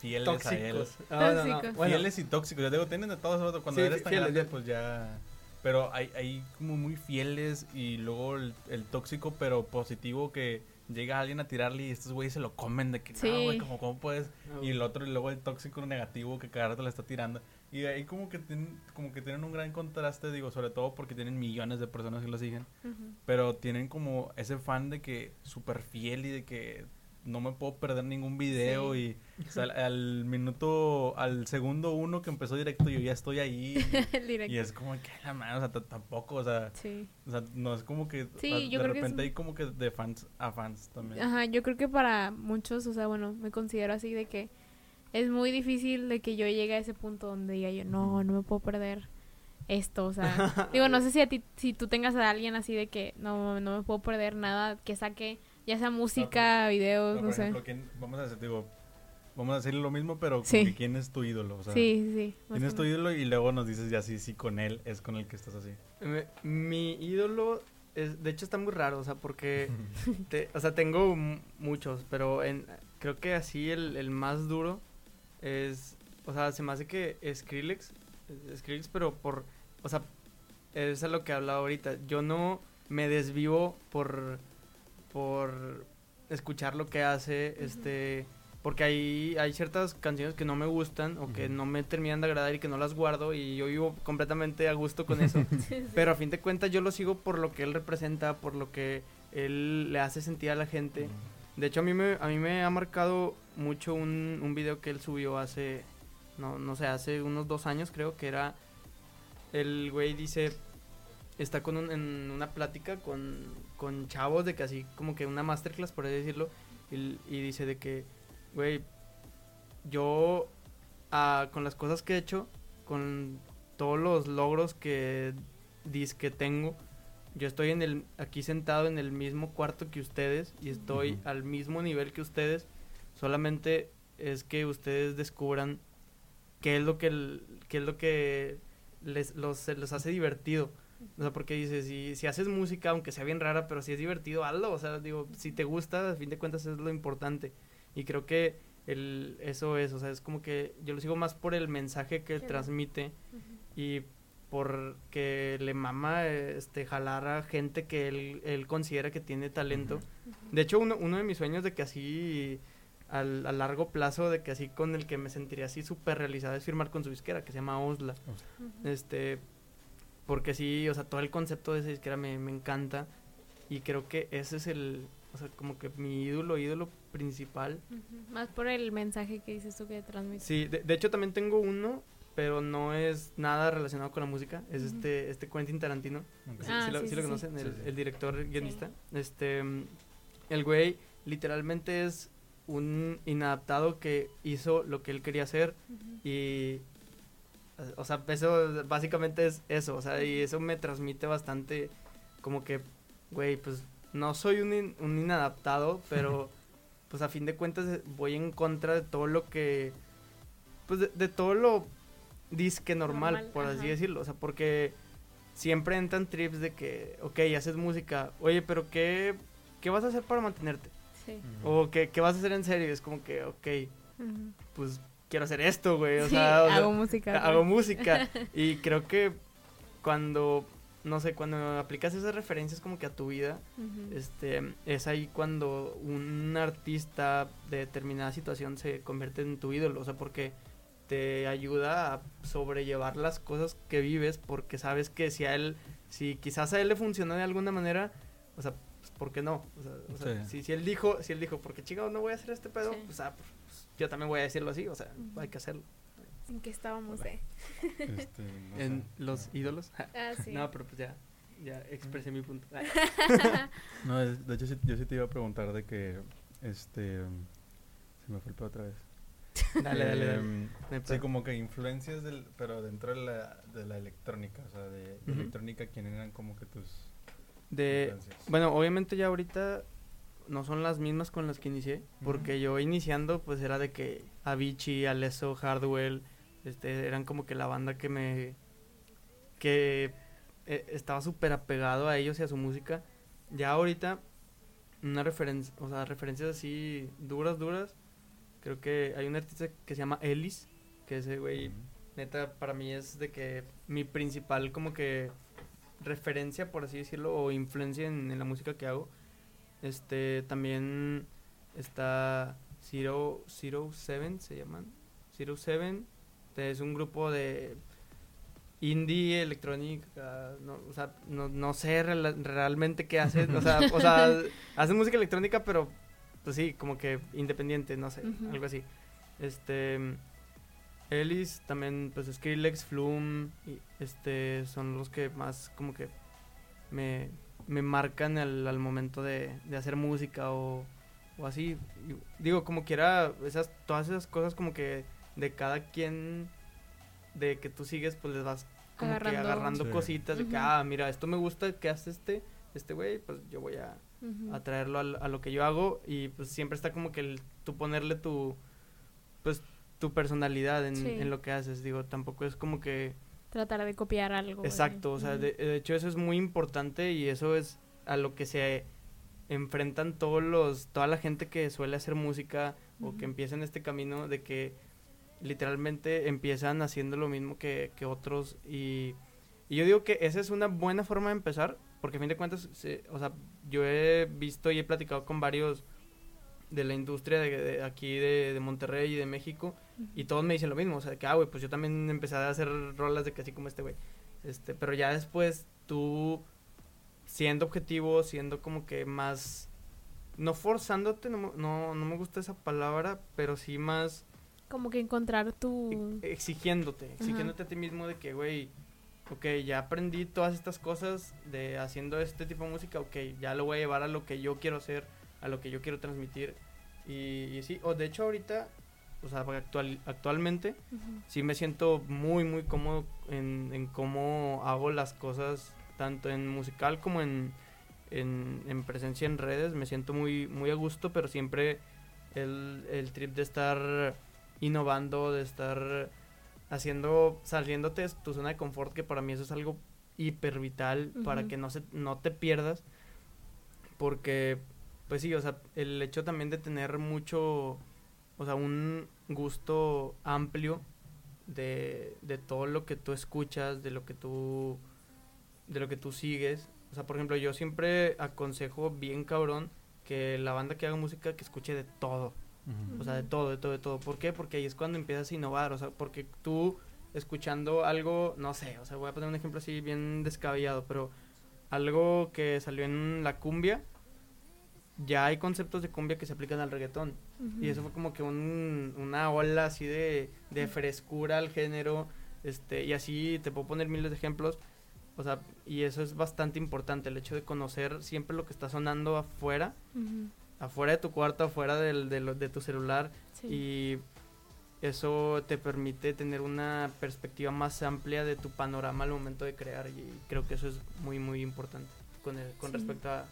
fieles a él. Tóxicos. No, no, Tóxicos. bueno, Fieles y tóxicos. Yo digo, tienen de todo eso. Cuando Sí, eres tan fieles, grande, ya. pues ya. Pero hay, hay como muy fieles y luego el, el tóxico, pero positivo que llega alguien a tirarle y estos güeyes se lo comen de que, Sí. no, güey, como, ¿cómo puedes? no, Y el otro, y luego el tóxico negativo que cada rato le está tirando. Y ahí como que, tienen, como que tienen un gran contraste, digo, sobre todo porque tienen millones de personas que lo siguen. Ujú. Pero tienen como ese fan de que súper fiel y de que no me puedo perder ningún video. Y o sea, al, al minuto, al segundo uno que empezó directo, yo ya estoy ahí. Y, es como que la mano, o sea, tampoco, o sea, Sí. o sea, no es como que. o Sí, sea, yo de creo que es repente un- hay como que de fans a fans también. Ajá, yo creo que para muchos, o sea, bueno, me considero así de que es muy difícil de que yo llegue a ese punto donde diga yo, no, no me puedo perder esto, o sea, digo, no sé si a ti, si tú tengas a alguien así de que no, no me puedo perder nada que saque, ya sea música, videos, No, no, por sé. ejemplo, ¿quién- vamos a decir, digo, vamos a decir lo mismo, pero Sí. que quién es tu ídolo, o sea, sí, sí, quién es tu ídolo y luego nos dices ya sí, sí, con él es con el que estás así. Mi ídolo, es, de hecho está muy raro, o sea, porque, te- o sea, tengo muchos, pero en, creo que así el, el más duro es, o sea, se me hace que Skrillex, Skrillex, pero por, o sea, es a lo que hablaba ahorita, yo no me desvivo por, por escuchar lo que hace, este, porque hay, hay ciertas canciones que no me gustan o que no me terminan de agradar y que no las guardo y yo vivo completamente a gusto con eso. Sí, sí. Pero a fin de cuentas yo lo sigo por lo que él representa, por lo que él le hace sentir a la gente. De hecho a mí me, a mí me ha marcado mucho un, un video que él subió hace, no, no sé, hace unos dos años creo que era, el güey dice, está con un- en una plática con, con chavos de que así como que una masterclass por así decirlo, y, y dice de que, güey, yo ah, con las cosas que he hecho, con todos los logros que dis que tengo, yo estoy en el aquí sentado en el mismo cuarto que ustedes y estoy al mismo nivel que ustedes. Solamente es que ustedes descubran qué es lo que qué es lo que les los se hace divertido. O sea, porque dices, si, si haces música, aunque sea bien rara, pero si es divertido, hazlo. O sea, digo, si te gusta, a fin de cuentas es lo importante. Y creo que el, eso es, o sea, es como que yo lo sigo más por el mensaje que Sí. transmite Ujú. y porque le mama este jalar a gente que él, él considera que tiene talento. De hecho, uno, uno de mis sueños de que así al, a largo plazo, de que así con el que me sentiría así súper realizado es firmar con su disquera, que se llama Osla. Ujú. Este, porque sí, o sea, todo el concepto de esa disquera me, me encanta y creo que ese es el, o sea, como que mi ídolo, ídolo principal. Más por el mensaje que dices tú que transmite. Sí, de, de hecho también tengo uno, pero no es nada relacionado con la música, es este, este Quentin Tarantino. Sí, Ah, sí lo, sí, sí sí, lo sí. conocen, el, Sí, sí. el director guionista. Este, el güey literalmente es un inadaptado que hizo lo que él quería hacer y, o sea, eso básicamente es eso, o sea, y eso me transmite bastante como que, güey, pues no soy un, in- un inadaptado, pero pues a fin de cuentas eh, voy en contra de todo lo que, pues de, de todo lo disque normal, Normal, por así decirlo, o sea, porque siempre entran trips de que, ok, haces música, oye, pero ¿qué, qué vas a hacer para mantenerte? Sí. O ¿qué, qué vas a hacer en serio? Es como que, ok, pues quiero hacer esto, güey, o Sí, sea, o sea, hago música. hago música. Y creo que cuando, no sé, cuando aplicas esas referencias como que a tu vida, este, es ahí cuando un artista de determinada situación se convierte en tu ídolo, o sea, porque te ayuda a sobrellevar las cosas que vives, porque sabes que si a él, si quizás a él le funcionó de alguna manera, o sea, pues, ¿por qué no? O sea, o sea, Sí. si, si él dijo, si él dijo, porque chingados no voy a hacer este pedo, Sí. pues, ah, pues, yo también voy a decirlo así, o sea, hay que hacerlo. ¿En qué estábamos, eh? Este, no En sé. los ídolos. Ah, sí. No, pero pues ya, ya expresé mi punto. No, es- de hecho sí- yo sí te iba a preguntar de que, este, se me fue el pedo otra vez. Dale, dale, dale. Em, Sí, como que influencias del, pero dentro de la, de la electrónica, o sea, de, electrónica, ¿quién eran como que tus De, influencias? bueno, obviamente ya ahorita no son las mismas con las que inicié, porque yo iniciando pues era de que Avicii, Alesso, Hardwell, este, eran como que la banda que me, que eh, estaba súper apegado a ellos y a su música. Ya ahorita, una referencia, o sea, referencias así duras, duras, Creo que hay un artista que se llama Ellis, que ese güey, neta, para mí es de que mi principal como que referencia, por así decirlo, o influencia en, en la música que hago. Este, también está Zero, Zero Seven, se llaman. Zero Seven, es un grupo de indie, electrónica, no, o sea, no, no sé realmente qué hacen, o sea, o sea, hacen música electrónica, pero pues sí, como que independiente, no sé, algo así. Este Ellis, también pues Skrillex, Flume, y, este son los que más como que me, me marcan al, al momento de, de hacer música o, o así. Y digo, como quiera, esas, todas esas cosas como que de cada quien de que tú sigues, pues les vas como que Agarrando. agarrando Sí. cositas de que, ah, mira, esto me gusta que hace este, este güey, pues yo voy a, a traerlo al- a, lo que yo hago y pues siempre está como que el, tú ponerle tu, pues tu personalidad en, Sí. en lo que haces, digo, tampoco es como que... Tratar de copiar algo. Exacto, o sea, de, de hecho eso es muy importante y eso es a lo que se enfrentan todos los, toda la gente que suele hacer música o que empieza en este camino de que literalmente empiezan haciendo lo mismo que, que otros y, y yo digo que esa es una buena forma de empezar porque a fin de cuentas, se- o sea, yo he visto y he platicado con varios de la industria de, de aquí de, de Monterrey y de México y todos me dicen lo mismo, o sea, que, ah, güey, pues yo también empecé a hacer rolas de que así como este güey. Este, pero ya después tú siendo objetivo, siendo como que más no forzándote, no, me- no, no me gusta esa palabra, pero sí más Como que encontrar tu... e- exigiéndote, exigiéndote a ti mismo de que, güey, ok, ya aprendí todas estas cosas de haciendo este tipo de música, ok, ya lo voy a llevar a lo que yo quiero hacer, a lo que yo quiero transmitir. Y, y sí, o de hecho ahorita, o sea, actual, actualmente, Ujú. sí me siento muy, muy cómodo en, en cómo hago las cosas, tanto en musical como en, en, en presencia en redes. Me siento muy, muy a gusto, pero siempre el, el trip de estar innovando, de estar haciendo, saliéndote de tu zona de confort, que para mí eso es algo hiper vital para Ujú. que no, se, no te pierdas. Porque, pues sí, o sea, el hecho también de tener mucho, o sea, un gusto amplio de, de todo lo que tú escuchas, de lo que tú, de lo que tú sigues. O sea, por ejemplo, yo siempre aconsejo bien cabrón que la banda que haga música que escuche de todo. O sea, de todo, de todo, de todo. ¿Por qué? Porque ahí es cuando empiezas a innovar. O sea, porque tú escuchando algo, no sé, o sea, voy a poner un ejemplo así bien descabellado, pero algo que salió en la cumbia, ya hay conceptos de cumbia que se aplican al reggaetón. Ujú. Y eso fue como que un, una ola así de, de frescura al género. Este, y así te puedo poner miles de ejemplos. O sea, y eso es bastante importante, el hecho de conocer siempre lo que está sonando afuera, Ujú. afuera de tu cuarto, afuera del, de, lo- de tu celular. Sí. Y eso te permite tener una perspectiva más amplia de tu panorama al momento de crear. Y creo que eso es muy, muy importante con, el- con Sí. respecto a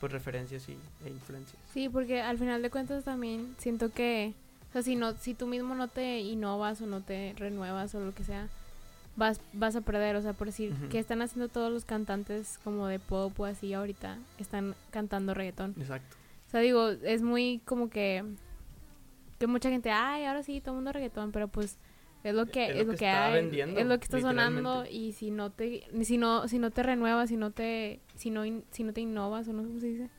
pues, referencias y, e influencias. Sí, porque al final de cuentas también siento que, o sea, si no, si tú mismo no te innovas o no te renuevas o lo que sea, vas, vas a perder, o sea, por decir, que están haciendo todos los cantantes como de pop o así ahorita, están cantando reggaetón. Exacto. O sea, digo, es muy como que, que mucha gente, ay, ahora sí, todo el mundo reggaetón, pero pues es lo que, Es es lo que que, está hay, vendiendo, es lo que está sonando y si no te, si no, si no te renuevas, si no te, si no, in- si no te innovas o no sé cómo se dice,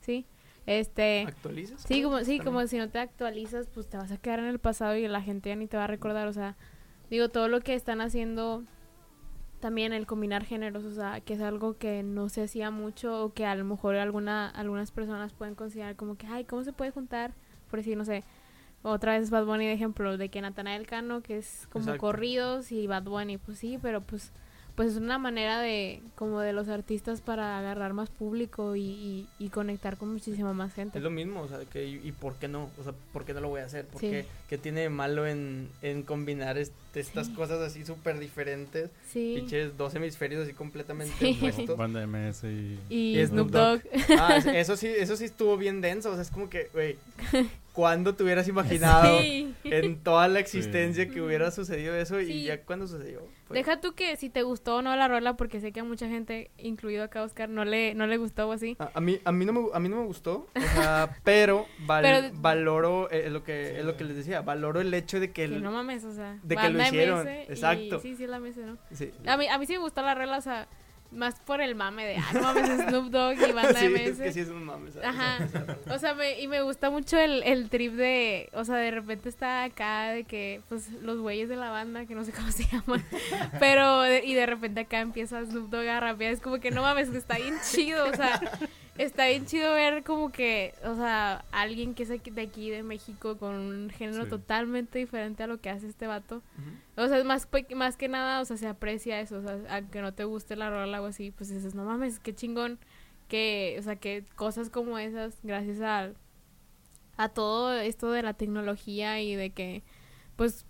sí, este, ¿Actualizas? Sí, como, sí, También. como si no te actualizas, pues te vas a quedar en el pasado y la gente ya ni te va a recordar. O sea, digo, todo lo que están haciendo también el combinar géneros, o sea, que es algo que no se hacía mucho o que a lo mejor alguna, algunas personas pueden considerar como que, ay, ¿cómo se puede juntar? Por decir, no sé, otra vez Bad Bunny de ejemplo, de que Natanael Cano, que es como Exacto. corridos y Bad Bunny, pues sí, pero pues pues es una manera de como de los artistas para agarrar más público y, y, y conectar con muchísima más gente. Es lo mismo, o sea, que, y, y por qué no? O sea, ¿por qué no lo voy a hacer? ¿Por Sí. qué, qué tiene de malo en, en combinar este- estas Sí. cosas así súper diferentes? Sí. Pinches dos hemisferios así completamente Sí. opuestos. Banda MS y... Y, Y Snoop Dogg. Ah, es- eso sí, eso sí estuvo bien denso, o sea, es como que, güey, ¿cuándo te hubieras imaginado Sí. en toda la existencia que hubiera sucedido eso y ya cuándo sucedió? Fue- Deja tú que si te gustó o no la rola, porque sé que a mucha gente, incluido acá Oscar, no le, no le gustó o así. A, a mí, a, mí no me, a mí no me gustó, o sea, pero, val- Pero- valoro, eh, es lo que, Sí, es lo que les decía, valoro el hecho de que... Que el- no mames, o sea. de que lo hicieron, MS y- exacto. Sí, sí, es la MS, ¿no? sí, A mí, a mí sí me gustó la rola, o sea, más por el mame de, ah, no mames, Snoop Dogg y banda sí, MS. es que sí es un mame. esa- Ajá. O sea, me, y me gusta mucho el, el trip de, o sea, de repente está acá de que, pues, los güeyes de la banda, que no sé cómo se llaman, pero, de- y de repente acá empieza Snoop Dogg a rapear, es como que no mames, que está bien chido, o sea, está bien chido ver como que, o sea, alguien que es de aquí, de México, con un género Sí. totalmente diferente a lo que hace este vato. O sea, más, más que nada, o sea, se aprecia eso, o sea, aunque no te guste la rola o así, pues dices, no mames, qué chingón que, o sea, que cosas como esas, gracias a, a todo esto de la tecnología y de que, pues,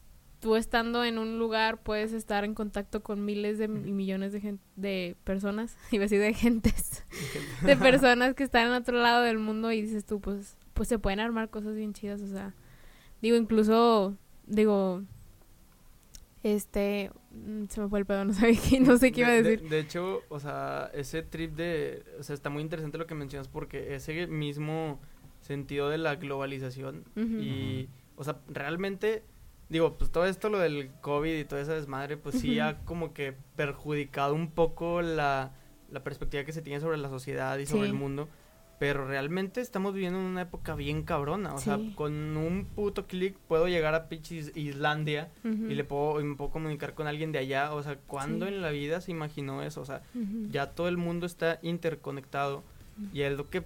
tú estando en un lugar puedes estar en contacto con miles de y millones de, gen- de personas, iba a decir de gentes, de personas que están en otro lado del mundo y dices tú, pues, pues se pueden armar cosas bien chidas, o sea, digo, incluso, digo, este, mm, se me fue el pedo, no sabía qué, no sé qué iba a De- de- decir. De, hecho, o sea, ese trip de, o sea, está muy interesante lo que mencionas porque ese mismo sentido de la globalización y, o sea, realmente, digo, pues todo esto, lo del COVID y toda esa desmadre, pues sí Ujú. ha como que perjudicado un poco la, la perspectiva que se tiene sobre la sociedad y sobre Sí. el mundo. Pero realmente estamos viviendo en una época bien cabrona. O sea, Sí. con un puto clic puedo llegar a pinches Islandia Ujú. y le puedo, y me puedo comunicar con alguien de allá. O sea, ¿cuándo Sí. en la vida se imaginó eso? O sea, Ujú. ya todo el mundo está interconectado y es lo que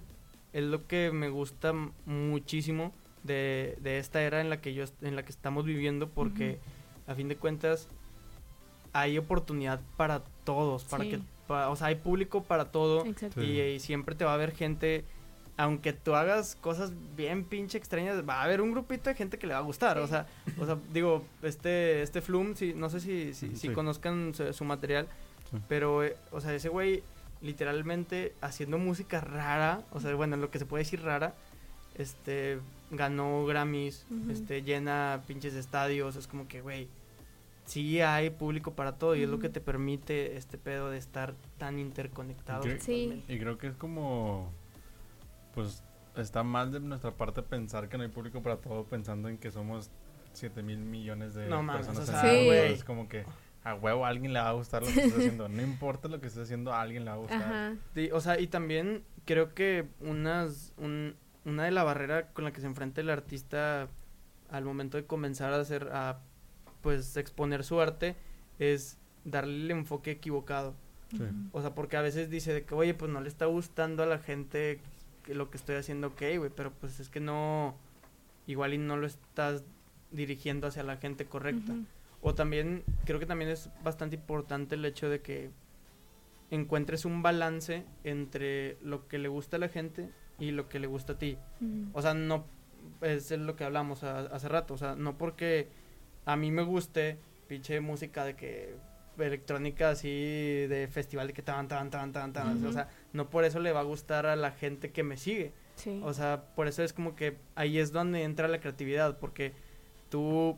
es lo que me gusta muchísimo de, de esta era en la que yo en la que estamos viviendo porque a fin de cuentas hay oportunidad para todos para Sí. que o sea hay público para todo Exacto. Y, y siempre te va a haber gente aunque tú hagas cosas bien pinche extrañas va a haber un grupito de gente que le va a gustar o sea o sea digo este este Flum si no sé si si, conozcan su, su material Sí. pero eh, o sea ese güey literalmente haciendo música rara o sea bueno lo que se puede decir rara este ganó Grammys este llena pinches estadios es como que güey sí hay público para todo y es lo que te permite este pedo de estar tan interconectados Yo- Sí. Y creo que es como, pues, está mal de nuestra parte pensar que no hay público para todo, pensando en que somos 7 mil millones de No personas o en sea, güey. Es como que a huevo a alguien le va a gustar lo que estés haciendo. No importa lo que estés haciendo, a alguien le va a gustar. Ajá. Sí, o sea, y también creo que unas, un- una de la barrera con la que se enfrenta el artista al momento de comenzar a hacer, a pues exponer su arte es darle el enfoque equivocado. Sí. O sea, porque a veces dice de que, oye, pues no le está gustando a la gente que lo que estoy haciendo, ok, güey, pero pues es que no, igual y no lo estás dirigiendo hacia la gente correcta. O también, creo que también es bastante importante el hecho de que encuentres un balance entre lo que le gusta a la gente y lo que le gusta a ti. O sea, no es lo que hablamos a- hace rato. O sea, no porque a mí me guste pinche música de que electrónica así de festival de que tan tan tan tan tan, o sea, no por eso le va a gustar a la gente que me sigue. Sí. O sea, por eso es como que ahí es donde entra la creatividad, porque tú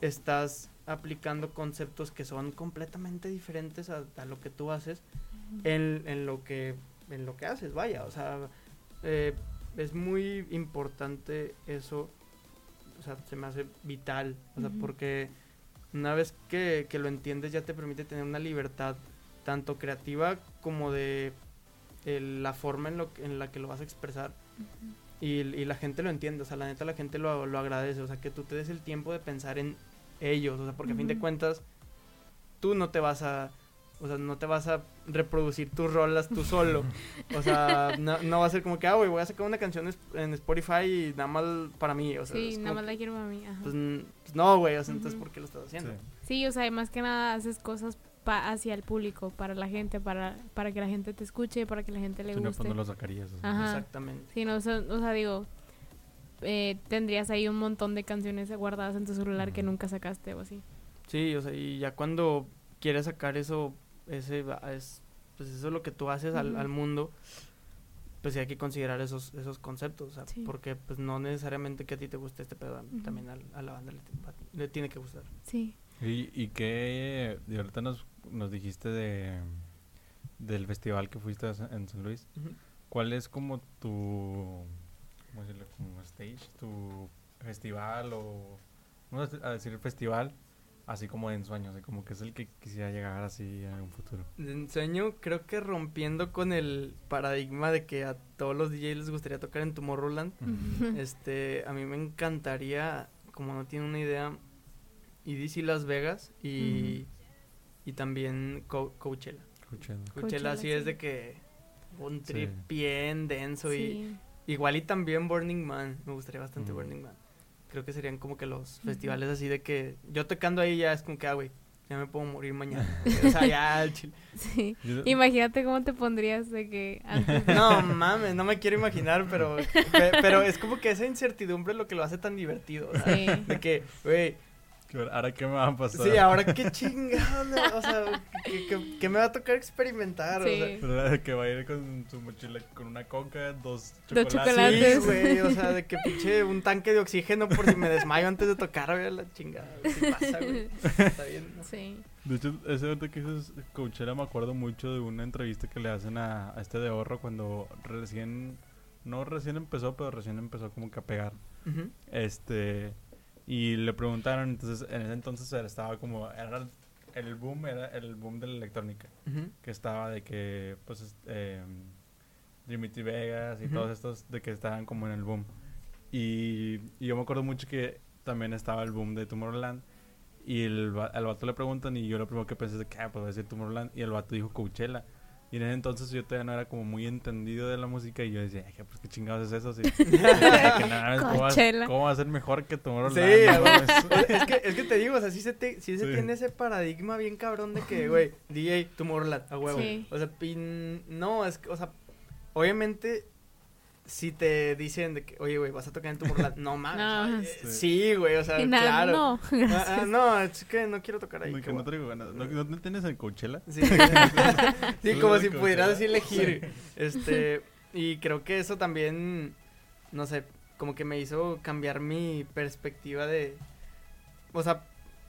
estás aplicando conceptos que son completamente diferentes a, a lo que tú haces en, en lo que en lo que haces, vaya, o sea, eh, es muy importante eso, o sea, se me hace vital, o sea, porque una vez que, que lo entiendes ya te permite tener una libertad tanto creativa como de el- la forma en, lo, en la que lo vas a expresar. Y, y la gente lo entiende, o sea, la neta la gente lo, lo agradece, o sea, que tú te des el tiempo de pensar en ellos, o sea, porque a fin de cuentas tú no te vas a, o sea, no te vas a reproducir tus rolas tú solo, o sea, no, no va a ser como que, ah, güey, voy a sacar una canción en Spotify y nada más para mí, o sea, sí, nada como más la quiero para mí. Ajá. pues, pues no, güey, o sea, entonces, Ujú. ¿por qué lo estás haciendo? Sí. Sí, o sea, más que nada haces cosas pa- hacia el público, para la gente, para, para que la gente te escuche, para que la gente le Si no, guste. pues no lo sacarías. o sea. Ajá. Exactamente. Sí, no, o sea, o sea, digo, eh, tendrías ahí un montón de canciones guardadas en tu celular que nunca sacaste o así. Sí, o sea, y ya cuando quieres sacar eso, ese va- es, pues eso es lo que tú haces al, al mundo, pues sí hay que considerar esos, esos conceptos, o sea, Sí. porque pues no necesariamente que a ti te guste este pedo, también al- a, la banda le, le tiene que gustar. Sí. ¿Y, y qué? Y ahorita nos, nos dijiste de del festival que fuiste a en San Luis. ¿Cuál es como tu, cómo decirlo, como stage, tu festival o, vamos a decir festival, así como en sueños, así como que es el que quisiera llegar así en un futuro? En sueño, creo que rompiendo con el paradigma de que a todos los DJs les gustaría tocar en Tomorrowland. Este, a mí me encantaría, como no tiene una idea, EDC Las Vegas y, y también Co- Coachella. Escuchando. Coachella, Coachella, sí es de que un Sí. trip bien denso y igual y también Burning Man, me gustaría bastante. Burning Man. Creo que serían como que los festivales así de que yo tocando ahí ya es como que, ah, güey, ya me puedo morir mañana. o sea, ya al chile. Sí. Yo- Imagínate cómo te pondrías de que antes de- No mames, no me quiero imaginar, pero, pe- pero es como que esa incertidumbre lo que lo hace tan divertido. sea, Sí. De que, güey, ¿qué- ¿Ahora qué me va a pasar? sí, ahora qué chingados, o sea, que me va a tocar experimentar, o sea. Sí. Que va a ir con su mochila con una coca, dos Dos chocolates. Sí, güey, o sea, de que pinche un tanque de oxígeno por si me desmayo antes de tocar, güey, la chingada. Sí pasa, güey. Está bien. ¿no? Sí. De hecho, ese ahorita que dices Coachella me acuerdo mucho de una entrevista que le hacen a, a este de ahorro cuando recién, no recién empezó, pero recién empezó como que a pegar. Este, y le preguntaron, entonces en ese entonces estaba como, era el boom, era el boom de la electrónica, que estaba de que, pues, es- Dimitri Vegas y todos estos de que estaban como en el boom. Y, y yo me acuerdo mucho que también estaba el boom de Tomorrowland. Y el, al vato le preguntan y yo lo primero que pensé es de que, ah, pues va a decir Tomorrowland. Y el vato dijo Coachella. Y en ese entonces yo todavía no era como muy entendido de la música y yo decía, "Ay, pues qué chingados es eso. Sí. Que nada, ¿cómo, va, Coachella. ¿Cómo va a ser mejor que Tomorrowland? Sí, No, es- es, que, es que te digo, o sea, sí se, te- sí se Sí. tiene ese paradigma bien cabrón de que, güey, DJ Tomorrowland, a huevo. Sí. O sea, pin, no, es que, o sea, obviamente, si te dicen de que, oye, güey, vas a tocar en no mames. No. eh, Sí. Güey, o sea, claro. no, Ah, gracias. ah, no, es que no quiero tocar ahí. no, que no traigo ganas. ¿No, ¿No tienes el Coachella? Sí, sí como si Coachella. pudieras así elegir. Este, y creo que eso también, no sé, como que me hizo cambiar mi perspectiva de, o sea,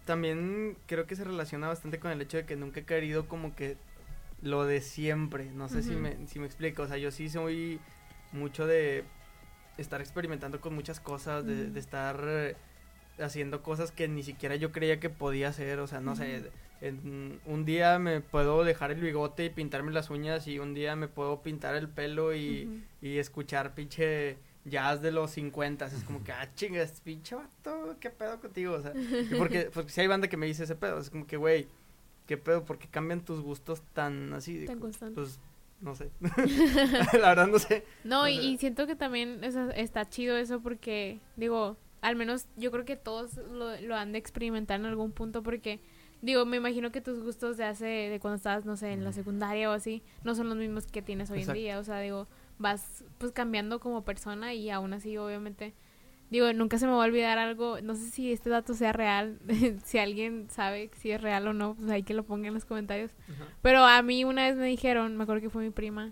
también creo que se relaciona bastante con el hecho de que nunca he querido como que lo de siempre, no sé si me, si me explico, o sea, yo sí soy mucho de estar experimentando con muchas cosas, de, de estar eh, haciendo cosas que ni siquiera yo creía que podía hacer, o sea, no sé, en- un día me puedo dejar el bigote y pintarme las uñas y un día me puedo pintar el pelo y, y escuchar pinche jazz de los 50. Es como que, ah, chingas, pinche vato, ¿qué pedo contigo? O sea, porque, porque si hay banda que me dice ese pedo, es como que, güey, ¿qué pedo? ¿Por qué cambian tus gustos tan así? Tan constante. Pues, no sé. La verdad no sé. No, y, siento que también eso- está chido eso porque, digo, al menos yo creo que todos lo, lo han de experimentar en algún punto porque, digo, me imagino que tus gustos de hace, de cuando estabas, no sé, en la secundaria o así, no son los mismos que tienes hoy Exacto. en día. O sea, digo, vas pues cambiando como persona y aún así, obviamente, digo, nunca se me va a olvidar algo, no sé si este dato sea real, si alguien sabe si es real o no, pues hay que lo ponga en los comentarios. Pero a mí una vez me dijeron, me acuerdo que fue mi prima,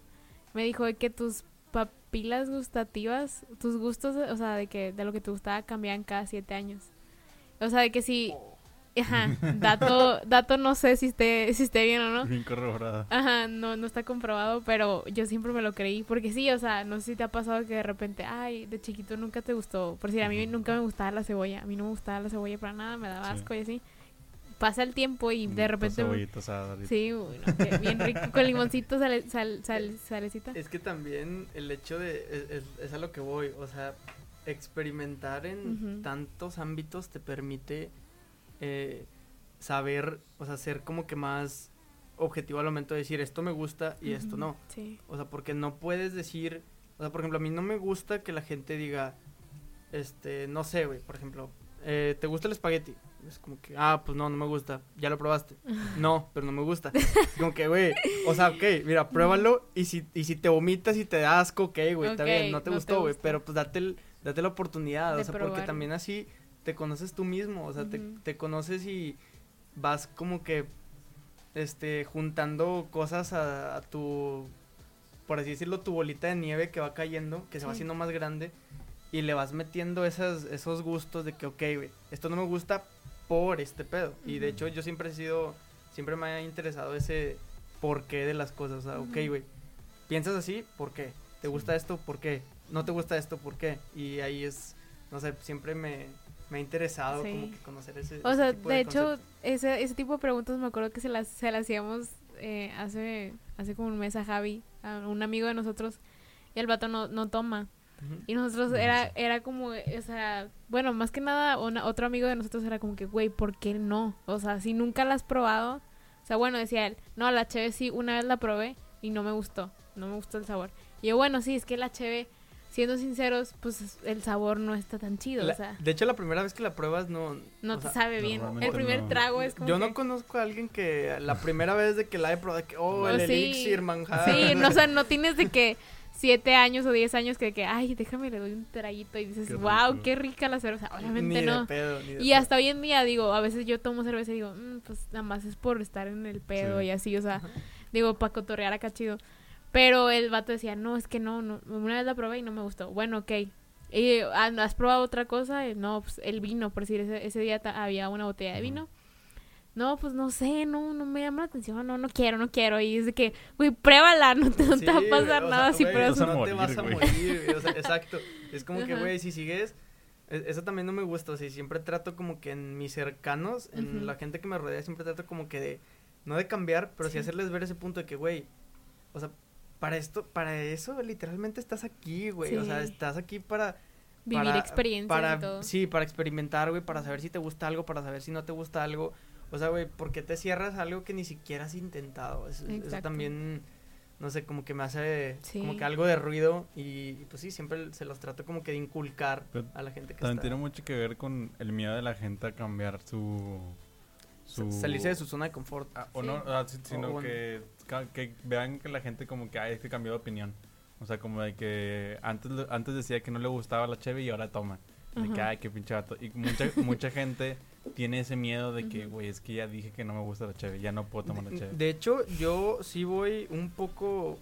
me dijo que tus papilas gustativas, tus gustos, o sea, de que de lo que te gustaba cambiaban cada siete años. O sea, de que si, ajá, dato, dato no sé si esté, si esté bien o no. Bien corroborada. Ajá, no, no está comprobado, pero yo siempre me lo creí, porque sí, o sea, no sé si te ha pasado que de repente, ay, de chiquito nunca te gustó, por decir, a mí nunca me gustaba la cebolla, a mí no me gustaba la cebolla para nada, me daba Sí. asco y así. Pasa el tiempo y de repente... Asada. Sí, bueno, que bien rico, con limoncito, sale, sal, sal- salecita. Es que también el hecho de, es, es- es a lo que voy, o sea, experimentar en tantos ámbitos te permite eh, saber, o sea, ser como que más objetivo al momento de decir esto me gusta y esto no. Sí. O sea, porque no puedes decir, o sea, por ejemplo, a mí no me gusta que la gente diga, este, no sé, güey, por ejemplo, eh, ¿te gusta el espagueti? Es como que, ah, pues no, no me gusta, ya lo probaste. No, pero no me gusta. Como que, güey, o sea, ok, mira, pruébalo y si, y si te vomitas y te da asco, ok, güey, está bien, no te no gustó, güey, pero pues date, el- date la oportunidad, De o sea, porque también así te conoces tú mismo, o sea, te, te conoces y vas como que, este, juntando cosas a, a tu, por así decirlo, tu bolita de nieve que va cayendo, que se va haciendo más grande, y le vas metiendo esas, esos gustos de que, ok, güey, esto no me gusta, por este pedo. Y de hecho yo siempre he sido, siempre me ha interesado ese porqué de las cosas. O sea, ok, güey, piensas así, ¿por qué? ¿Te gusta esto? ¿Por qué? ¿No te gusta esto? ¿Por qué? Y ahí es, no sé, siempre me, me ha interesado Sí. como que conocer ese O ese sea, tipo de hecho, ese, ese tipo de preguntas me acuerdo que se las, se las hacíamos eh, hace, hace como un mes a Javi, a un amigo de nosotros, y el vato no, no toma. Y nosotros No era, era como, o sea, bueno, más que nada, una- otro amigo de nosotros era como que, güey, ¿por qué no? O sea, si nunca la has probado, o sea, bueno, decía él, no, la cheve sí, una vez la probé y no me gustó, no me gustó el sabor. Y yo, bueno, sí, es que la cheve, siendo sinceros, pues el sabor no está tan chido, La- o sea, de hecho, la primera vez que la pruebas no... no te sea, sabe bien. El primer no. trago es como Yo que- no conozco a alguien que la primera vez de que la he probado, que, oh, Oh, el sí. elixir, manjar. Sí, no, o sea, no tienes de que siete años o diez años que, que ay, déjame le doy un traguito y dices, Qué wow, qué rica la cerveza. Ni Obviamente de no. pedo, ni de Y pedo. hasta hoy en día, digo, a veces yo tomo cerveza y digo, "Mm, pues nada más es por estar en el pedo Sí. y así, o sea, digo, para cotorrear acá chido. Pero el vato decía, no, es que no, no, una vez la probé y no me gustó. Bueno, ok. Y, "Ah, ¿Has probado otra cosa? Eh, No, pues el vino, por decir, ese, ese día había una botella de vino. No, pues no sé, no, no me llama la atención, no, no quiero, no quiero. Y es de que, güey, pruébala, no te, no te va a Sí, pasar güey, o nada sea, si güey, pruebas no te vas a morir, güey, o sea, exacto. Es como que, Ajá. güey, si sigues, e- eso también no me gusta, o sea, siempre trato como que en mis cercanos, en Ujú. la gente que me rodea, siempre trato como que de, no de cambiar, pero sí, Sí. hacerles ver ese punto de que, güey, o sea, para esto, para eso literalmente estás aquí, güey, o sea, estás aquí para... Vivir para- experiencias para, y todo. Sí, para experimentar, güey, para saber si te gusta algo, para saber si no te gusta algo. O sea, güey, ¿por qué te cierras algo que ni siquiera has intentado? Eso, también, no sé, como que me hace como que algo de ruido y, y, pues sí, siempre se los trato como que de inculcar Pero a la gente que También está... tiene mucho que ver con el miedo de la gente a cambiar su... su... Salirse de su zona de confort. Ah, o Sí. no, ah, si- sino bueno. que, que vean que la gente como que, ay, es que cambió de opinión. O sea, como de que antes, antes decía que no le gustaba la cheve y ahora toma. De que, Ajá. ay, qué pinche vato. Y mucha, mucha gente tiene ese miedo de que, güey, es que ya dije que no me gusta la cheve, ya no puedo tomar la De, cheve. de hecho, yo sí voy un poco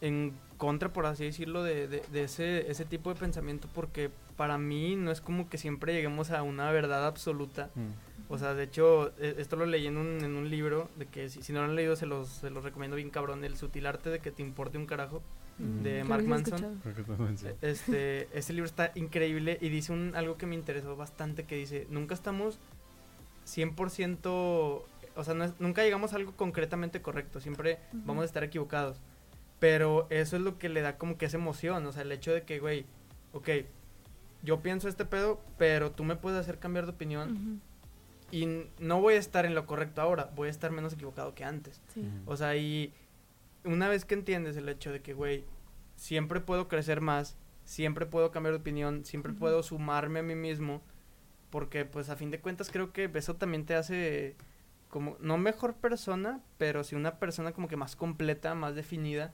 en contra, por así decirlo, de, de, de ese, ese tipo de pensamiento porque para mí no es como que siempre lleguemos a una verdad absoluta. Mm. O sea, de hecho, e- esto lo leí en un, en un libro, de que si, si no lo han leído se los, se los recomiendo bien cabrón, El sutil arte de que te importe un carajo. Mm, de Mark Manson. sí. Este, este libro está increíble y dice un, algo que me interesó bastante, que dice, nunca estamos 100%, o sea, no es- nunca llegamos a algo concretamente correcto, siempre vamos a estar equivocados. Pero eso es lo que le da como que esa emoción, o sea, el hecho de que, güey, ok, yo pienso este pedo, pero tú me puedes hacer cambiar de opinión y n- no voy a estar en lo correcto ahora, voy a estar menos equivocado que antes. sí. O sea, y una vez que entiendes el hecho de que, güey, siempre puedo crecer más, siempre puedo cambiar de opinión, siempre puedo sumarme a mí mismo, porque pues a fin de cuentas creo que eso también te hace como, no mejor persona, pero sí una persona como que más completa, más definida.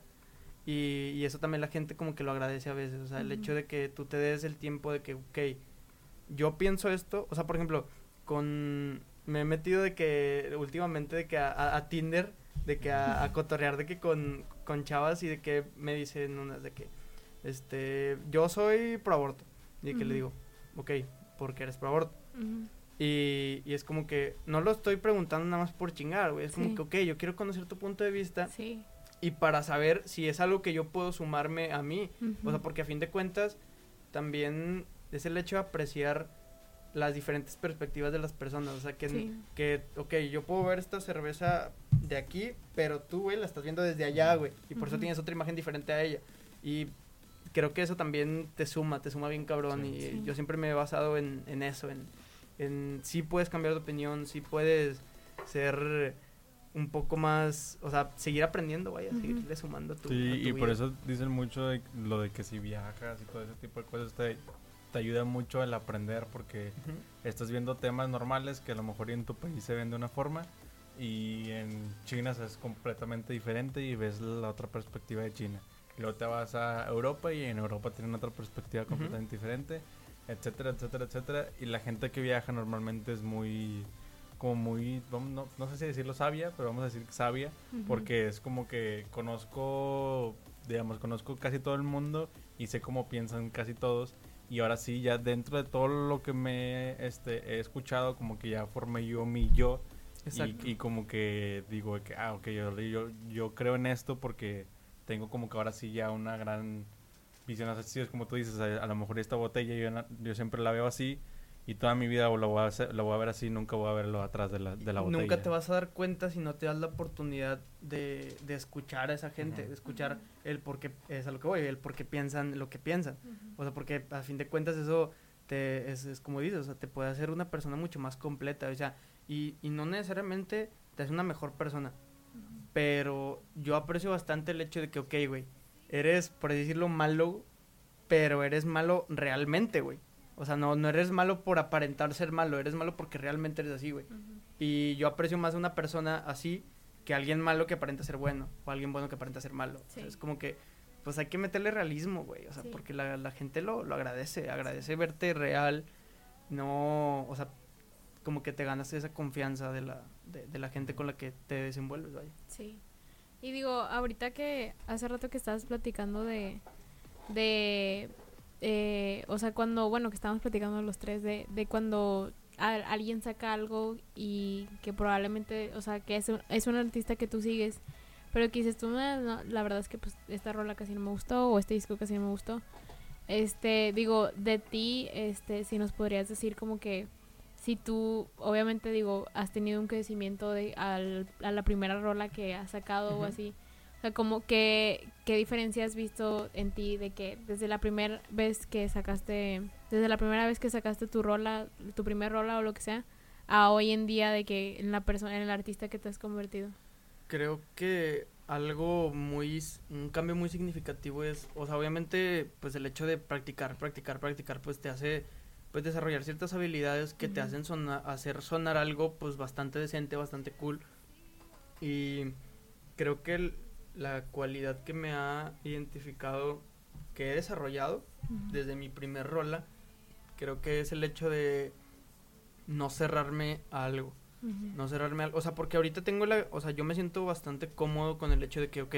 Y, y eso también la gente como que lo agradece a veces, o sea, el hecho de que tú te des el tiempo de que, ok, yo pienso esto, o sea, por ejemplo, con, me he metido de que últimamente de que a, a- a Tinder, de que a, a cotorrear de que con, con chavas y de que me dicen unas de que, este, yo soy pro aborto, y de que le digo, ok, porque eres pro aborto. Y, y es como que no lo estoy preguntando nada más por chingar, güey. Es como Sí. que, ok, yo quiero conocer tu punto de vista Sí. y para saber si es algo que yo puedo sumarme a mí. O sea, porque a fin de cuentas también es el hecho de apreciar las diferentes perspectivas de las personas. O sea, que, Sí. que ok, yo puedo ver esta cerveza de aquí, pero tú, güey, la estás viendo desde allá, güey. Y por eso Ujú. tienes otra imagen diferente a ella. Y creo que eso también te suma, te suma bien cabrón. Sí. Y Sí. yo siempre me he basado en, en eso, en, en sí puedes cambiar de opinión, sí puedes ser un poco más, o sea, seguir aprendiendo, vaya, Ujú. seguirle sumando a tu, a Sí, tu y por vida. eso dicen mucho de lo de que si viajas y todo ese tipo de cosas te, te ayuda mucho el aprender porque Ujú. estás viendo temas normales que a lo mejor en tu país se ven de una forma y en China es completamente diferente y ves la otra perspectiva de China. Y luego te vas a Europa y en Europa tienen otra perspectiva completamente diferente, etcétera, etcétera, etcétera. Y la gente que viaja normalmente es muy, como muy, no, no sé si decirlo sabia, pero vamos a decir sabia, Ujú. porque es como que conozco, digamos, conozco casi todo el mundo y sé cómo piensan casi todos Y ahora sí, ya dentro de todo lo que me este, he escuchado, como que ya formé yo mi yo. Exacto. Y, y como que digo que, ah, ok, yo, yo, yo creo en esto porque tengo como que ahora sí ya una gran visión. Así es como tú dices, a, a lo mejor esta botella yo siempre la veo así y toda mi vida la voy a, hacer- voy a ver así, nunca voy a verlo atrás de la, de la botella. Nunca te vas a dar cuenta si no te das la oportunidad de, de escuchar a esa gente, de escuchar el por qué, es a lo que voy, el por qué piensan lo que piensan. O sea, porque a fin de cuentas eso te, es, es como dices, o sea, te puede hacer una persona mucho más completa, o sea, y, y no necesariamente te hace una mejor persona, pero yo aprecio bastante el hecho de que, ok, güey, eres, por decirlo, malo, pero eres malo realmente, güey. O sea, no, no eres malo por aparentar ser malo, eres malo porque realmente eres así, güey. Y yo aprecio más a una persona así que a alguien malo que aparenta ser bueno, o a alguien bueno que aparenta ser malo. O sea, es como que, pues hay que meterle realismo, güey. O sea, Sí. porque la, la gente lo, lo agradece, agradece verte real, no, o sea, como que te ganas esa confianza de la, de, de la gente con la que te desenvuelves, vaya. Sí. Y digo, ahorita que hace rato que estabas platicando de, de, eh, o sea, cuando, bueno, que estábamos platicando los tres de, de cuando a- alguien saca algo y que probablemente, o sea, que es un, es un artista que tú sigues, pero que dices tú, "Ah, no, la verdad es que pues esta rola casi no me gustó o este disco casi no me gustó. Este, digo, de ti, este, si nos podrías decir como que si tú, obviamente digo, has tenido un crecimiento de al- a la primera rola que has sacado o así. O sea, como que, ¿qué diferencia has visto en ti de que desde la primera vez que sacaste, desde la primera vez que sacaste tu rola, tu primer rola o lo que sea, a hoy en día de que en la persona, en el artista que te has convertido? Creo que algo muy, un cambio muy significativo es, o sea, obviamente, pues el hecho de practicar, practicar, practicar, pues te hace, pues desarrollar ciertas habilidades que te hacen sonar, hacer sonar algo, pues bastante decente, bastante cool. Y creo que el- la cualidad que me ha identificado, que he desarrollado desde mi primer rola, creo que es el hecho de no cerrarme a algo no cerrarme al, o sea, porque ahorita tengo la, o sea, yo me siento bastante cómodo con el hecho de que, ok,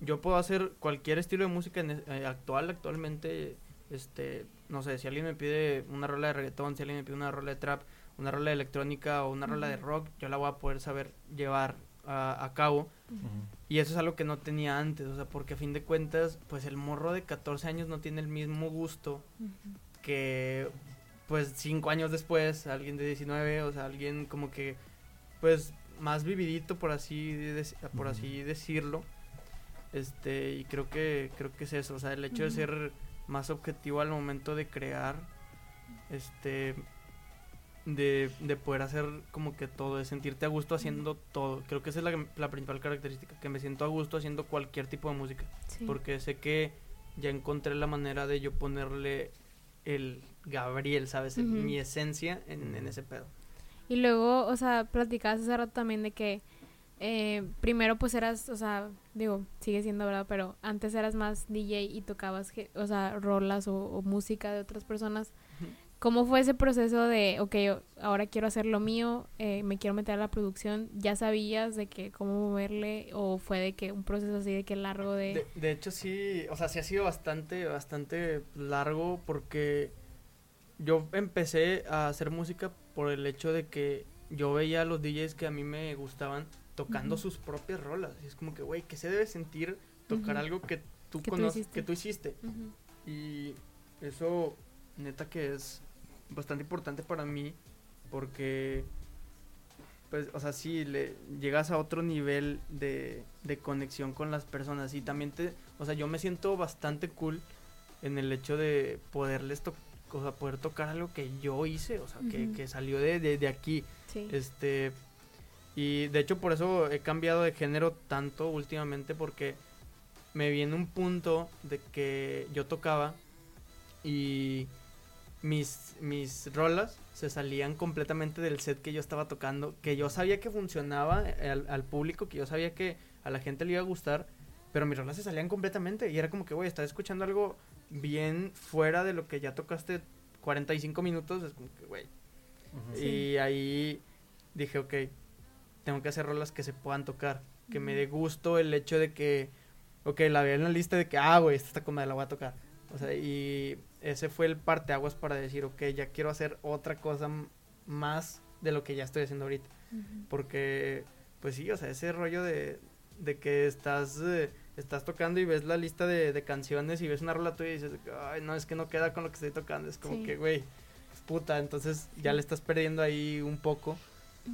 yo puedo hacer cualquier estilo de música en eh, actual, actualmente, este, no sé, si alguien me pide una rola de reggaetón, si alguien me pide una rola de trap, una rola de electrónica o una rola de rock, yo la voy a poder saber llevar a, a cabo. Y eso es algo que no tenía antes, o sea, porque a fin de cuentas, pues el morro de 14 años no tiene el mismo gusto que pues cinco años después alguien de 19 o sea alguien como que pues más vividito por así por así decirlo. Este y creo que creo que es eso o sea el hecho de ser más objetivo al momento de crear este de, de poder hacer como que todo, de sentirte a gusto haciendo todo. Creo que esa es la, la principal característica, que me siento a gusto haciendo cualquier tipo de música. Sí. Porque sé que ya encontré la manera de yo ponerle el Gabriel, ¿sabes? Mi esencia en, en ese pedo. Y luego, o sea, platicabas hace rato también de que eh, primero pues eras, o sea, digo, sigue siendo verdad, pero antes eras más DJ y tocabas, que- o sea, rolas o, o música de otras personas. ¿Cómo fue ese proceso de, ok, ahora quiero hacer lo mío, eh, me quiero meter a la producción? ¿Ya sabías de que cómo moverle o fue de que un proceso así de que largo de... De, de hecho, sí, o sea, sí ha sido bastante, bastante largo porque yo empecé a hacer música por el hecho de que yo veía a los DJs que a mí me gustaban tocando sus propias rolas. Y es como que, güey, ¿qué se debe sentir tocar algo que tú Que conoces, que tú hiciste? Y eso, neta que es bastante importante para mí porque, pues, o sea, sí, le llegas a otro nivel de, de conexión con las personas y también te, o sea, yo me siento bastante cool en el hecho de poderles to o sea, poder tocar algo que yo hice, o sea, que, que salió de, de, de aquí. Sí. Este, y de hecho por eso he cambiado de género tanto últimamente porque me viene un punto de que yo tocaba y mis, mis rolas se salían completamente del set que yo estaba tocando, que yo sabía que funcionaba al, al público, que yo sabía que a la gente le iba a gustar, pero mis rolas se salían completamente y era como que, güey, estás escuchando algo bien fuera de lo que ya tocaste 45 minutos, es como que, güey, y ahí dije, ok, tengo que hacer rolas que se puedan tocar. Que me dé gusto el hecho de que, ok, la veo en la lista de que, ah, güey, esta está cómoda, la voy a tocar. O sea, y ese fue el parteaguas para decir, ok, ya quiero hacer otra cosa más de lo que ya estoy haciendo ahorita. Porque, pues sí, o sea, ese rollo de, de que estás, eh, estás tocando y ves la lista de, de canciones y ves una rola tuya y dices, ay, no, es que no queda con lo que estoy tocando. Es como Sí. que, güey, puta, entonces ya le estás perdiendo ahí un poco.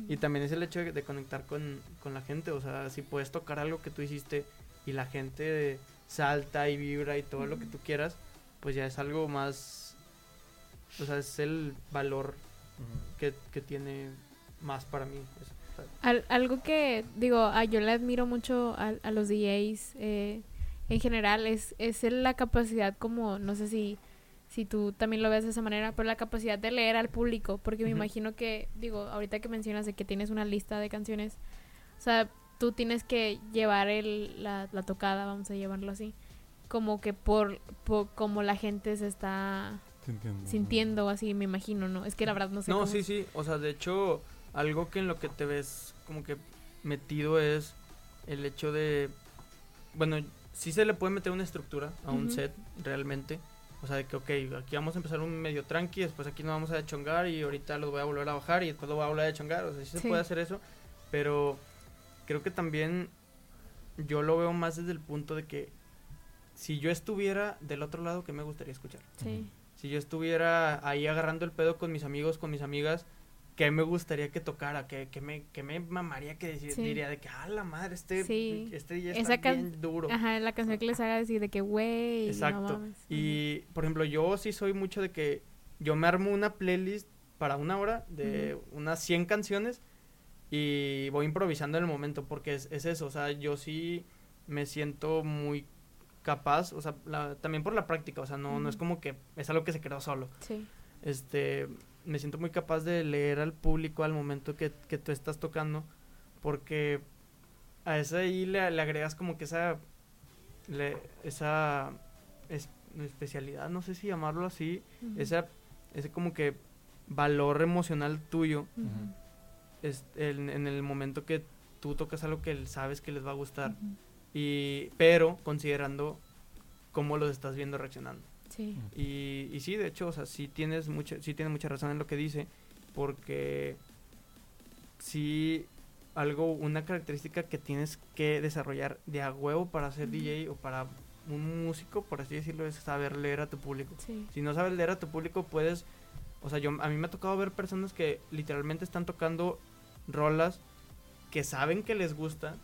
Y también es el hecho de, de conectar con, con la gente, o sea, si puedes tocar algo que tú hiciste y la gente salta y vibra y todo lo que tú quieras, pues ya es algo más, o sea, es el valor que, que tiene más para mí. Al- algo que, digo, a- yo le admiro mucho a, a los DJs eh, en general es, es el- la capacidad como, no sé si, si tú también lo ves de esa manera, pero la capacidad de leer al público, porque me imagino que, digo, ahorita que mencionas de que tienes una lista de canciones, o sea, tú tienes que llevar el, la, la tocada, vamos a llevarlo así, como que por, por como la gente se está sintiendo así, me imagino, ¿no? Es que la verdad no sé No, cómo- sí, sí, o sea, de hecho, algo que en lo que te ves como que metido es el hecho de, bueno, sí se le puede meter una estructura a un set realmente. O sea, de que, ok, aquí vamos a empezar un medio tranqui, después aquí nos vamos a chongar y ahorita los voy a volver a bajar y después lo voy a volver a chongar. O sea, sí se Sí. puede hacer eso, pero creo que también yo lo veo más desde el punto de que si yo estuviera del otro lado, ¿qué me gustaría escuchar? Sí, Si yo estuviera ahí agarrando el pedo con mis amigos, con mis amigas, ¿qué me gustaría que tocara? ¿Qué, qué me, qué me mamaría que decir- Sí. diría de que, ah, la madre, este, Sí. este ya está bien duro? Ajá, la canción que les haga decir de que, güey, no Exacto. mames. Y, por ejemplo, yo sí soy mucho de que yo me armo una playlist para una hora de unas 100 canciones y voy improvisando en el momento porque es, es eso, o sea, yo sí me siento muy capaz, o sea, la- también por la práctica, o sea, no, no es como que es algo que se creó solo. Sí, este me siento muy capaz de leer al público al momento que, que tú estás tocando porque a esa ahí le, le agregas como que esa le- esa es- especialidad no sé si llamarlo así esa ese como que valor emocional tuyo es en, en el momento que tú tocas algo que sabes que les va a gustar. Y pero considerando cómo los estás viendo reaccionando Sí, y, y sí, de hecho, o sea, sí tienes mucha, sí tiene mucha razón en lo que dice, porque sí algo, una característica que tienes que desarrollar de a huevo para ser. DJ o para un músico, por así decirlo, es saber leer a tu público. sí. Si no sabes leer a tu público, puedes, o sea, yo a mí me ha tocado ver personas que literalmente están tocando rolas que saben que les gusta,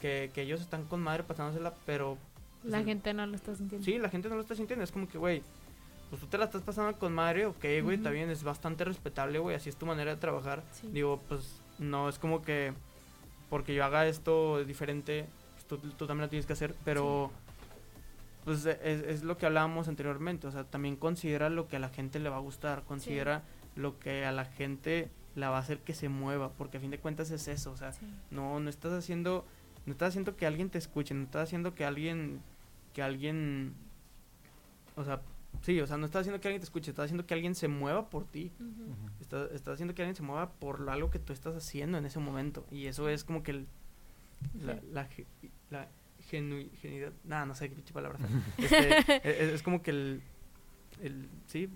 Que, que ellos están con madre pasándosela, pero La Sí. gente no lo está sintiendo. Sí, la gente no lo está sintiendo. Es como que, güey, pues tú te la estás pasando con madre, ok, güey, está Ujú. bien, es bastante respetable, güey, así es tu manera de trabajar. Sí. Digo, pues no es como que porque yo haga esto diferente, pues, tú, tú también lo tienes que hacer, pero pues es, es lo que hablábamos anteriormente, o sea, también considera lo que a la gente le va a gustar, considera lo que a la gente la va a hacer que se mueva, porque a fin de cuentas es eso, o sea, no, no estás haciendo, no estás haciendo que alguien te escuche, no estás haciendo que alguien, que alguien, o sea, sí, o sea, no estás haciendo que alguien te escuche, estás haciendo que alguien se mueva por ti, Ujú. estás, estás haciendo que alguien se mueva por algo que tú estás haciendo en ese momento, y eso es como que el, la, la, la genu- genuidad, nada, no sé qué pinche palabra, este, es, es como que el, el, sí,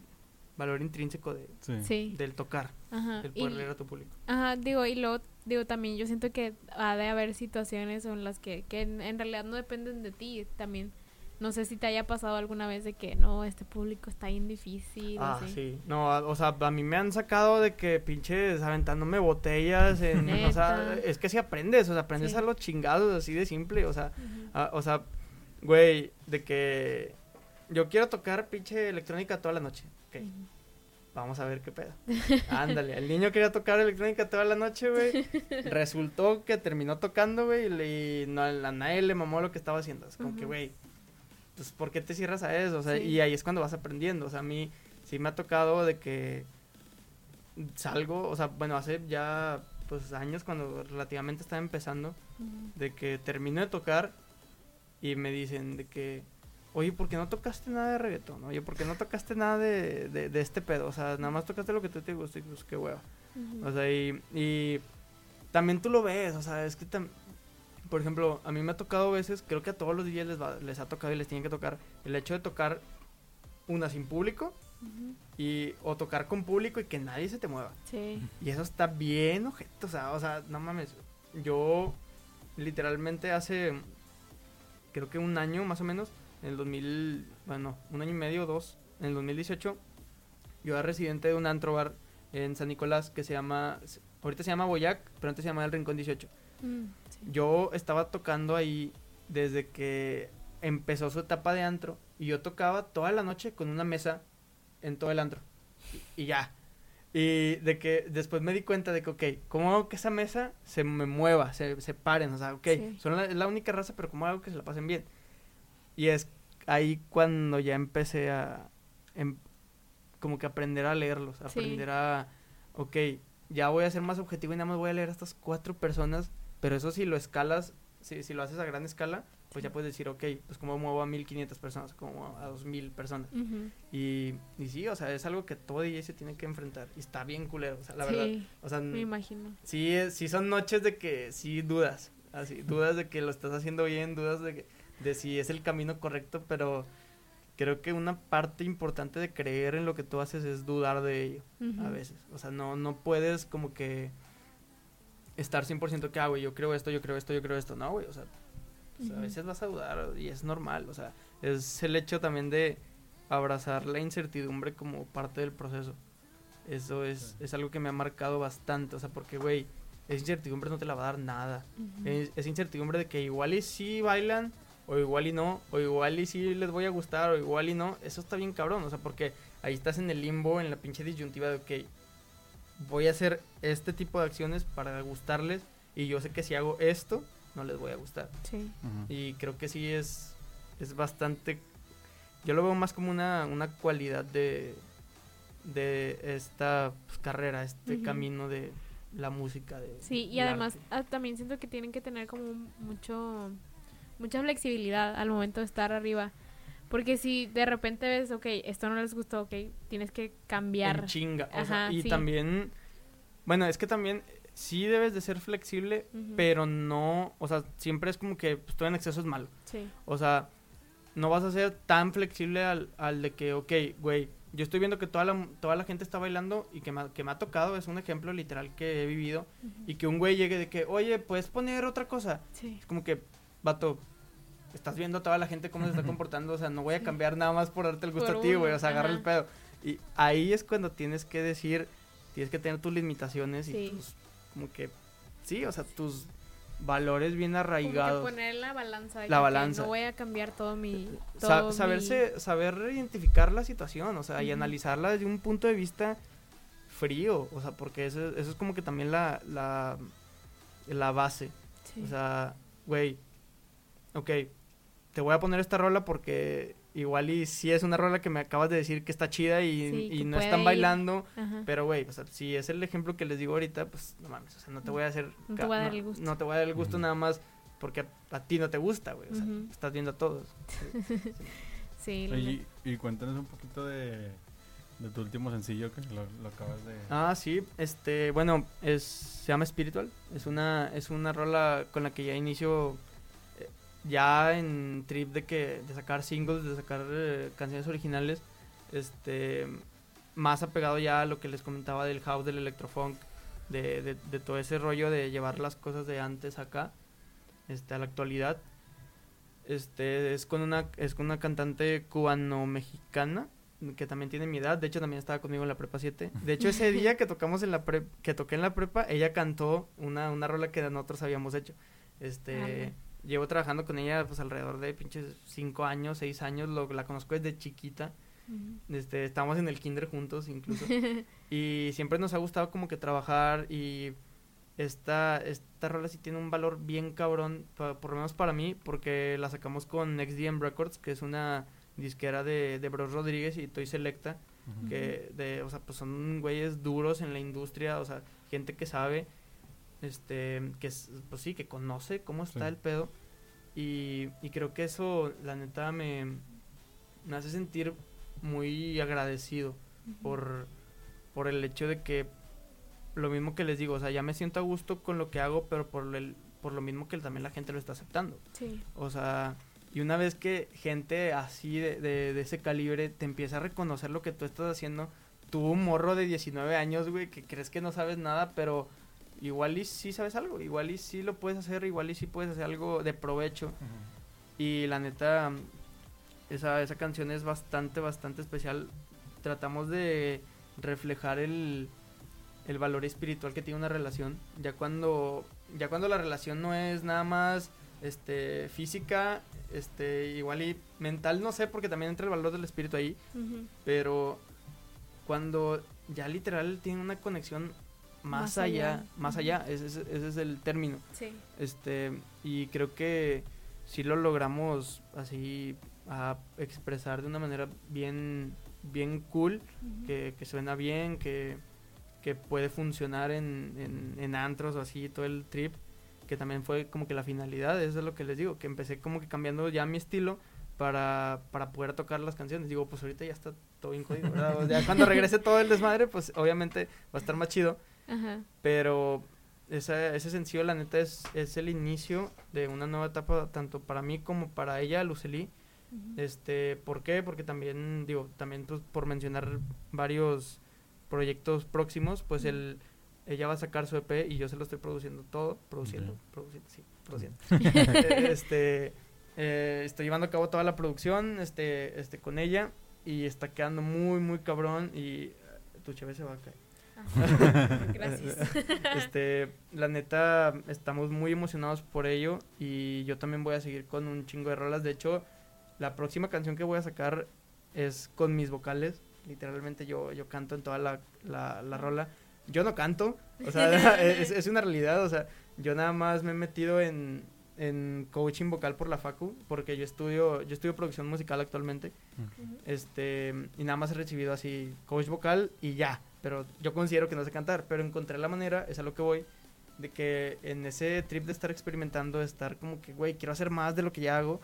valor intrínseco de, Sí. Sí. del tocar, Ajá. el Y- poder leer a tu público. Ajá, digo, y luego, digo, también yo siento que ha de haber situaciones en las que, que en, en realidad no dependen de ti también. No sé si te haya pasado alguna vez de que, no, este público está bien difícil. Ah, así. sí. No, a- o sea, a mí me han sacado de que pinches aventándome botellas. En, o sea, es que si aprendes, o sea, aprendes Sí. a los chingados así de simple. O sea, o sea, güey, de que yo quiero tocar pinche electrónica toda la noche. Ok, vamos a ver qué pedo. Ándale, el niño quería tocar electrónica toda la noche, güey. Resultó que terminó tocando, güey, y, no, a nadie le mamó lo que estaba haciendo. Es como que, güey, pues, ¿por qué te cierras a eso? O sea, Sí. y ahí es cuando vas aprendiendo. O sea, a mí sí me ha tocado de que salgo, o sea, bueno, hace ya, pues, años cuando relativamente estaba empezando, de que termino de tocar y me dicen de que, oye, ¿por qué no tocaste nada de reggaetón? Oye, ¿por qué no tocaste nada de, de, de este pedo? O sea, nada más tocaste lo que tú te gusta y pues qué hueva. O sea, y, y también tú lo ves, o sea, es que tam- por ejemplo, a mí me ha tocado veces, creo que a todos los DJs les, va- les ha tocado y les tienen que tocar, el hecho de tocar una sin público y o tocar con público y que nadie se te mueva. Sí. Y eso está bien, ojete, o sea, o sea, no mames. Yo literalmente hace creo que un año más o menos, en el 2000, bueno, un año y medio, dos, en el 2018, yo era residente de un antro bar en San Nicolás que se llama, ahorita se llama Boyac, pero antes se llamaba El Rincón 18. Mm, sí. Yo estaba tocando ahí desde que empezó su etapa de antro y yo tocaba toda la noche con una mesa en todo el antro. Y, ya. Y de que después me di cuenta de que, ok, ¿cómo hago que esa mesa se me mueva, se, se paren? O sea, ok, Sí. son la, es la única raza, pero ¿cómo hago que se la pasen bien? Y es ahí cuando ya empecé a, em- como que aprender a leerlos, Sí. aprender a, ok, ya voy a ser más objetivo y nada más voy a leer a estas cuatro personas, pero eso si lo escalas, si, si lo haces a gran escala, pues ya puedes decir, ok, pues cómo muevo a 1500 personas, muevo a 2000 personas. Y, y sí, o sea, es algo que todo DJ se tiene que enfrentar. Y está bien culero, o sea, la verdad. O sea, me imagino. sí, sí son noches de que sí dudas. Así, dudas de que lo estás haciendo bien, dudas de, que, de si es el camino correcto, pero creo que una parte importante de creer en lo que tú haces es dudar de ello Ujú. a veces. O sea, no, no puedes como que estar 100% que, ah, güey, yo creo esto, yo creo esto, yo creo esto. No, güey, o sea, o sea, a Ujú. veces vas a dudar y es normal. O sea, es el hecho también de abrazar la incertidumbre como parte del proceso. Eso es, Sí. es algo que me ha marcado bastante. O sea, porque, güey, esa incertidumbre no te la va a dar nada. Ujú. Es, es incertidumbre de que igual y sí bailan, o igual y no, o igual y sí les voy a gustar, o igual y no. Eso está bien cabrón, o sea, porque ahí estás en el limbo, en la pinche disyuntiva de, ok, voy a hacer este tipo de acciones para gustarles, y yo sé que si hago esto, no les voy a gustar. Sí. Y creo que sí es, es bastante... Yo lo veo más como una, una cualidad de, de esta pues, carrera, este camino de la música. De, Sí, y además arte. ah, también siento que tienen que tener como mucho mucha flexibilidad al momento de estar arriba. Porque si de repente ves, ok, esto no les gustó, ok, tienes que cambiar. En chinga. o sea, Ajá, y sí. también, bueno, es que también sí debes de ser flexible, Ujú. pero no, o sea, siempre es como que pues, todo en exceso es malo. Sí. O sea, no vas a ser tan flexible al, al de que, ok, güey, yo estoy viendo que toda la, toda la gente está bailando y que me, que me ha tocado, es un ejemplo literal que he vivido, Ujú. y que un güey llegue de que, oye, ¿puedes poner otra cosa? Sí. Es como que, vato, estás viendo a toda la gente cómo se está comportando, o sea, no voy a cambiar nada más por darte el gusto Por a ti, güey, o sea, agarra el pedo. Y ahí es cuando tienes que decir, tienes que tener tus limitaciones y tus, como que, sí, o sea, tus valores bien Como que arraigados. poner la balanza. La balanza. No voy a cambiar todo mi. Sa- saberse, saber identificar la situación, o sea, y analizarla desde un punto de vista frío, o sea, porque eso, eso es como que también la, la, la base. sí. O sea, güey, ok, te voy a poner esta rola porque igual y si es una rola que me acabas de decir que está chida y, Sí, y que no están ir. bailando, Ajá. pero güey, o sea, si es el ejemplo que les digo ahorita, pues no mames, o sea, no te voy a hacer... No te voy a dar el gusto. No te voy a dar el gusto nada más porque a, a ti no te gusta, güey, o sea, Ujú. estás viendo a todos. Sí, Oye, y, y cuéntanos un poquito de, de tu último sencillo que lo, lo acabas de... Ah, sí, este, bueno, es, se llama Spiritual, es una, es una rola con la que ya inicio ya en trip de que, de sacar singles, de sacar eh, canciones originales, este, más apegado ya a lo que les comentaba del house, del electrofunk, de, de, de todo ese rollo de llevar las cosas de antes acá, este, a la actualidad. Este, es con una, es con una cantante cubano-mexicana, que también tiene mi edad, de hecho también estaba conmigo en la prepa 7. De hecho ese día que tocamos en la pre que toqué en la prepa, ella cantó una, una rola que nosotros habíamos hecho. Este. Llevo trabajando con ella pues alrededor de pinches 5 años, 6 años, lo, la conozco desde chiquita. Este, estamos en el kinder juntos incluso. y siempre nos ha gustado como que trabajar y esta, esta rola sí tiene un valor bien cabrón, pa- por lo menos para mí, porque la sacamos con XDM Records, que es una disquera de, de Bros Rodríguez y Toy Selecta, que de, o sea, pues son güeyes duros en la industria, o sea, gente que sabe, este, que es, pues sí, que conoce cómo está Sí. el pedo. Y, y creo que eso, la neta, me, me hace sentir muy agradecido por, por el hecho de que lo mismo que les digo, o sea, ya me siento a gusto con lo que hago, pero por el, por lo mismo que también la gente lo está aceptando. Sí. O sea, Y una vez que gente así de, de, de ese calibre te empieza a reconocer lo que tú estás haciendo, tú un morro de 19 años, güey, que crees que no sabes nada, pero igual y sí sabes algo, igual y sí lo puedes hacer, igual y sí puedes hacer algo de provecho. Y la neta, esa, esa canción es bastante, bastante especial. Tratamos de reflejar el, el valor espiritual que tiene una relación. Ya cuando, ya cuando la relación no es nada más este, física, este, igual y mental, no sé, porque también entra el valor del espíritu ahí, Ujú. pero cuando ya literal tiene una conexión más, Más allá, allá. más allá, ese, es- ese es el término. Sí. Este, y creo que sí lo logramos así a expresar de una manera bien, bien cool, que, que suena bien, que, que puede funcionar en, en, en antros o así, todo el trip, que también fue como que la finalidad, eso es lo que les digo, que empecé como que cambiando ya mi estilo para, para poder tocar las canciones. Digo, pues ahorita ya está todo bien jodido, ¿verdad? O sea, cuando regrese todo el desmadre, pues obviamente va a estar más chido. Ajá. Pero esa, ese sencillo, la neta, es, es el inicio de una nueva etapa, tanto para mí como para ella, Lucely. Ujú. Este, ¿Por qué? Porque también, digo, también pues, por mencionar varios proyectos próximos, pues el, ella va a sacar su EP y yo se lo estoy produciendo todo. Produciendo, produciendo, sí, produciendo. Eh, este, eh, estoy llevando a cabo toda la producción este, este, con ella y está quedando muy, muy cabrón y eh, tu cheve se va a caer. Gracias. este, la neta, estamos muy emocionados por ello y yo también voy a seguir con un chingo de rolas. De hecho, la próxima canción que voy a sacar es con mis vocales. Literalmente yo, yo canto en toda la, la, la rola. Yo no canto, o sea, es, es una realidad, o sea, yo nada más me he metido en, en coaching vocal por la facu, porque yo estudio, yo estudio producción musical actualmente, este, y nada más he recibido así coach vocal y ya, pero yo considero que no sé cantar, pero encontré la manera, es a lo que voy, de que en ese trip de estar experimentando, de estar como que, güey, quiero hacer más de lo que ya hago, Ujú.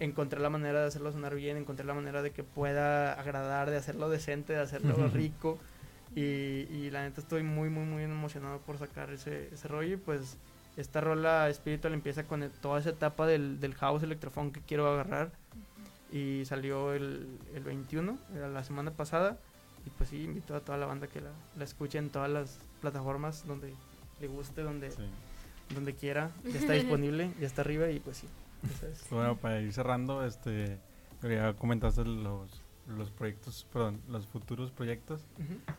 encontré la manera de hacerlo sonar bien, encontré la manera de que pueda agradar, de hacerlo decente, de hacerlo Ujú. rico, y, y la neta estoy muy, muy, muy emocionado por sacar ese, ese rollo, y pues esta rola Spiritual empieza con el- toda esa etapa del, del house electrofón que quiero agarrar, y salió el, el 21, era la semana pasada. Y pues sí, invito a toda la banda que la, la escuche en todas las plataformas donde le guste, donde, Sí. donde quiera. Ya está disponible, ya está arriba y pues sí. es. Bueno, para ir cerrando, este, ya comentaste los, los proyectos, perdón, los futuros proyectos,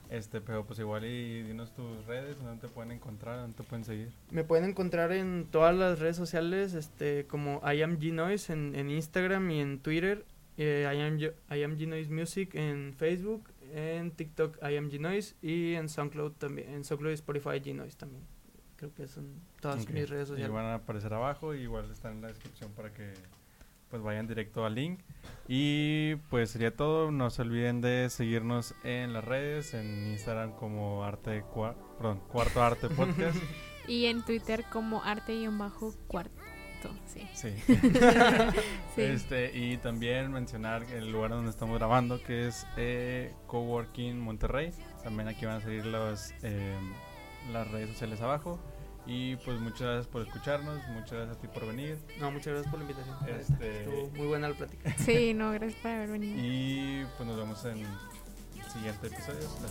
este, pero pues igual y dinos tus redes, dónde te pueden encontrar, dónde te pueden seguir. Me pueden encontrar en todas las redes sociales, este, como I am G-Noise en, en Instagram y en Twitter. eh, I, am, I am G-Noise Music en Facebook, en TikTok I am G-Noise y en SoundCloud también, en SoundCloud y Spotify G-Noise también. Creo que son todas Ok. mis redes Y sociales. van a aparecer abajo, y igual están en la descripción para que pues vayan directo al link. Y pues sería todo, no se olviden de seguirnos en las redes, en Instagram como arte Cua- perdón, cuarto arte podcast. Y en Twitter como arte-cuarto. Sí. sí. Sí. Este, y también mencionar el lugar donde estamos grabando, que es eh, Coworking Monterrey. También aquí van a salir los, eh, las redes sociales abajo. Y pues muchas gracias por escucharnos, muchas gracias a ti por venir. No, muchas gracias por la invitación. Este- Estuvo muy buena la plática. Sí, no, gracias por haber venido. Y pues nos vemos en siguientes episodios. Hasta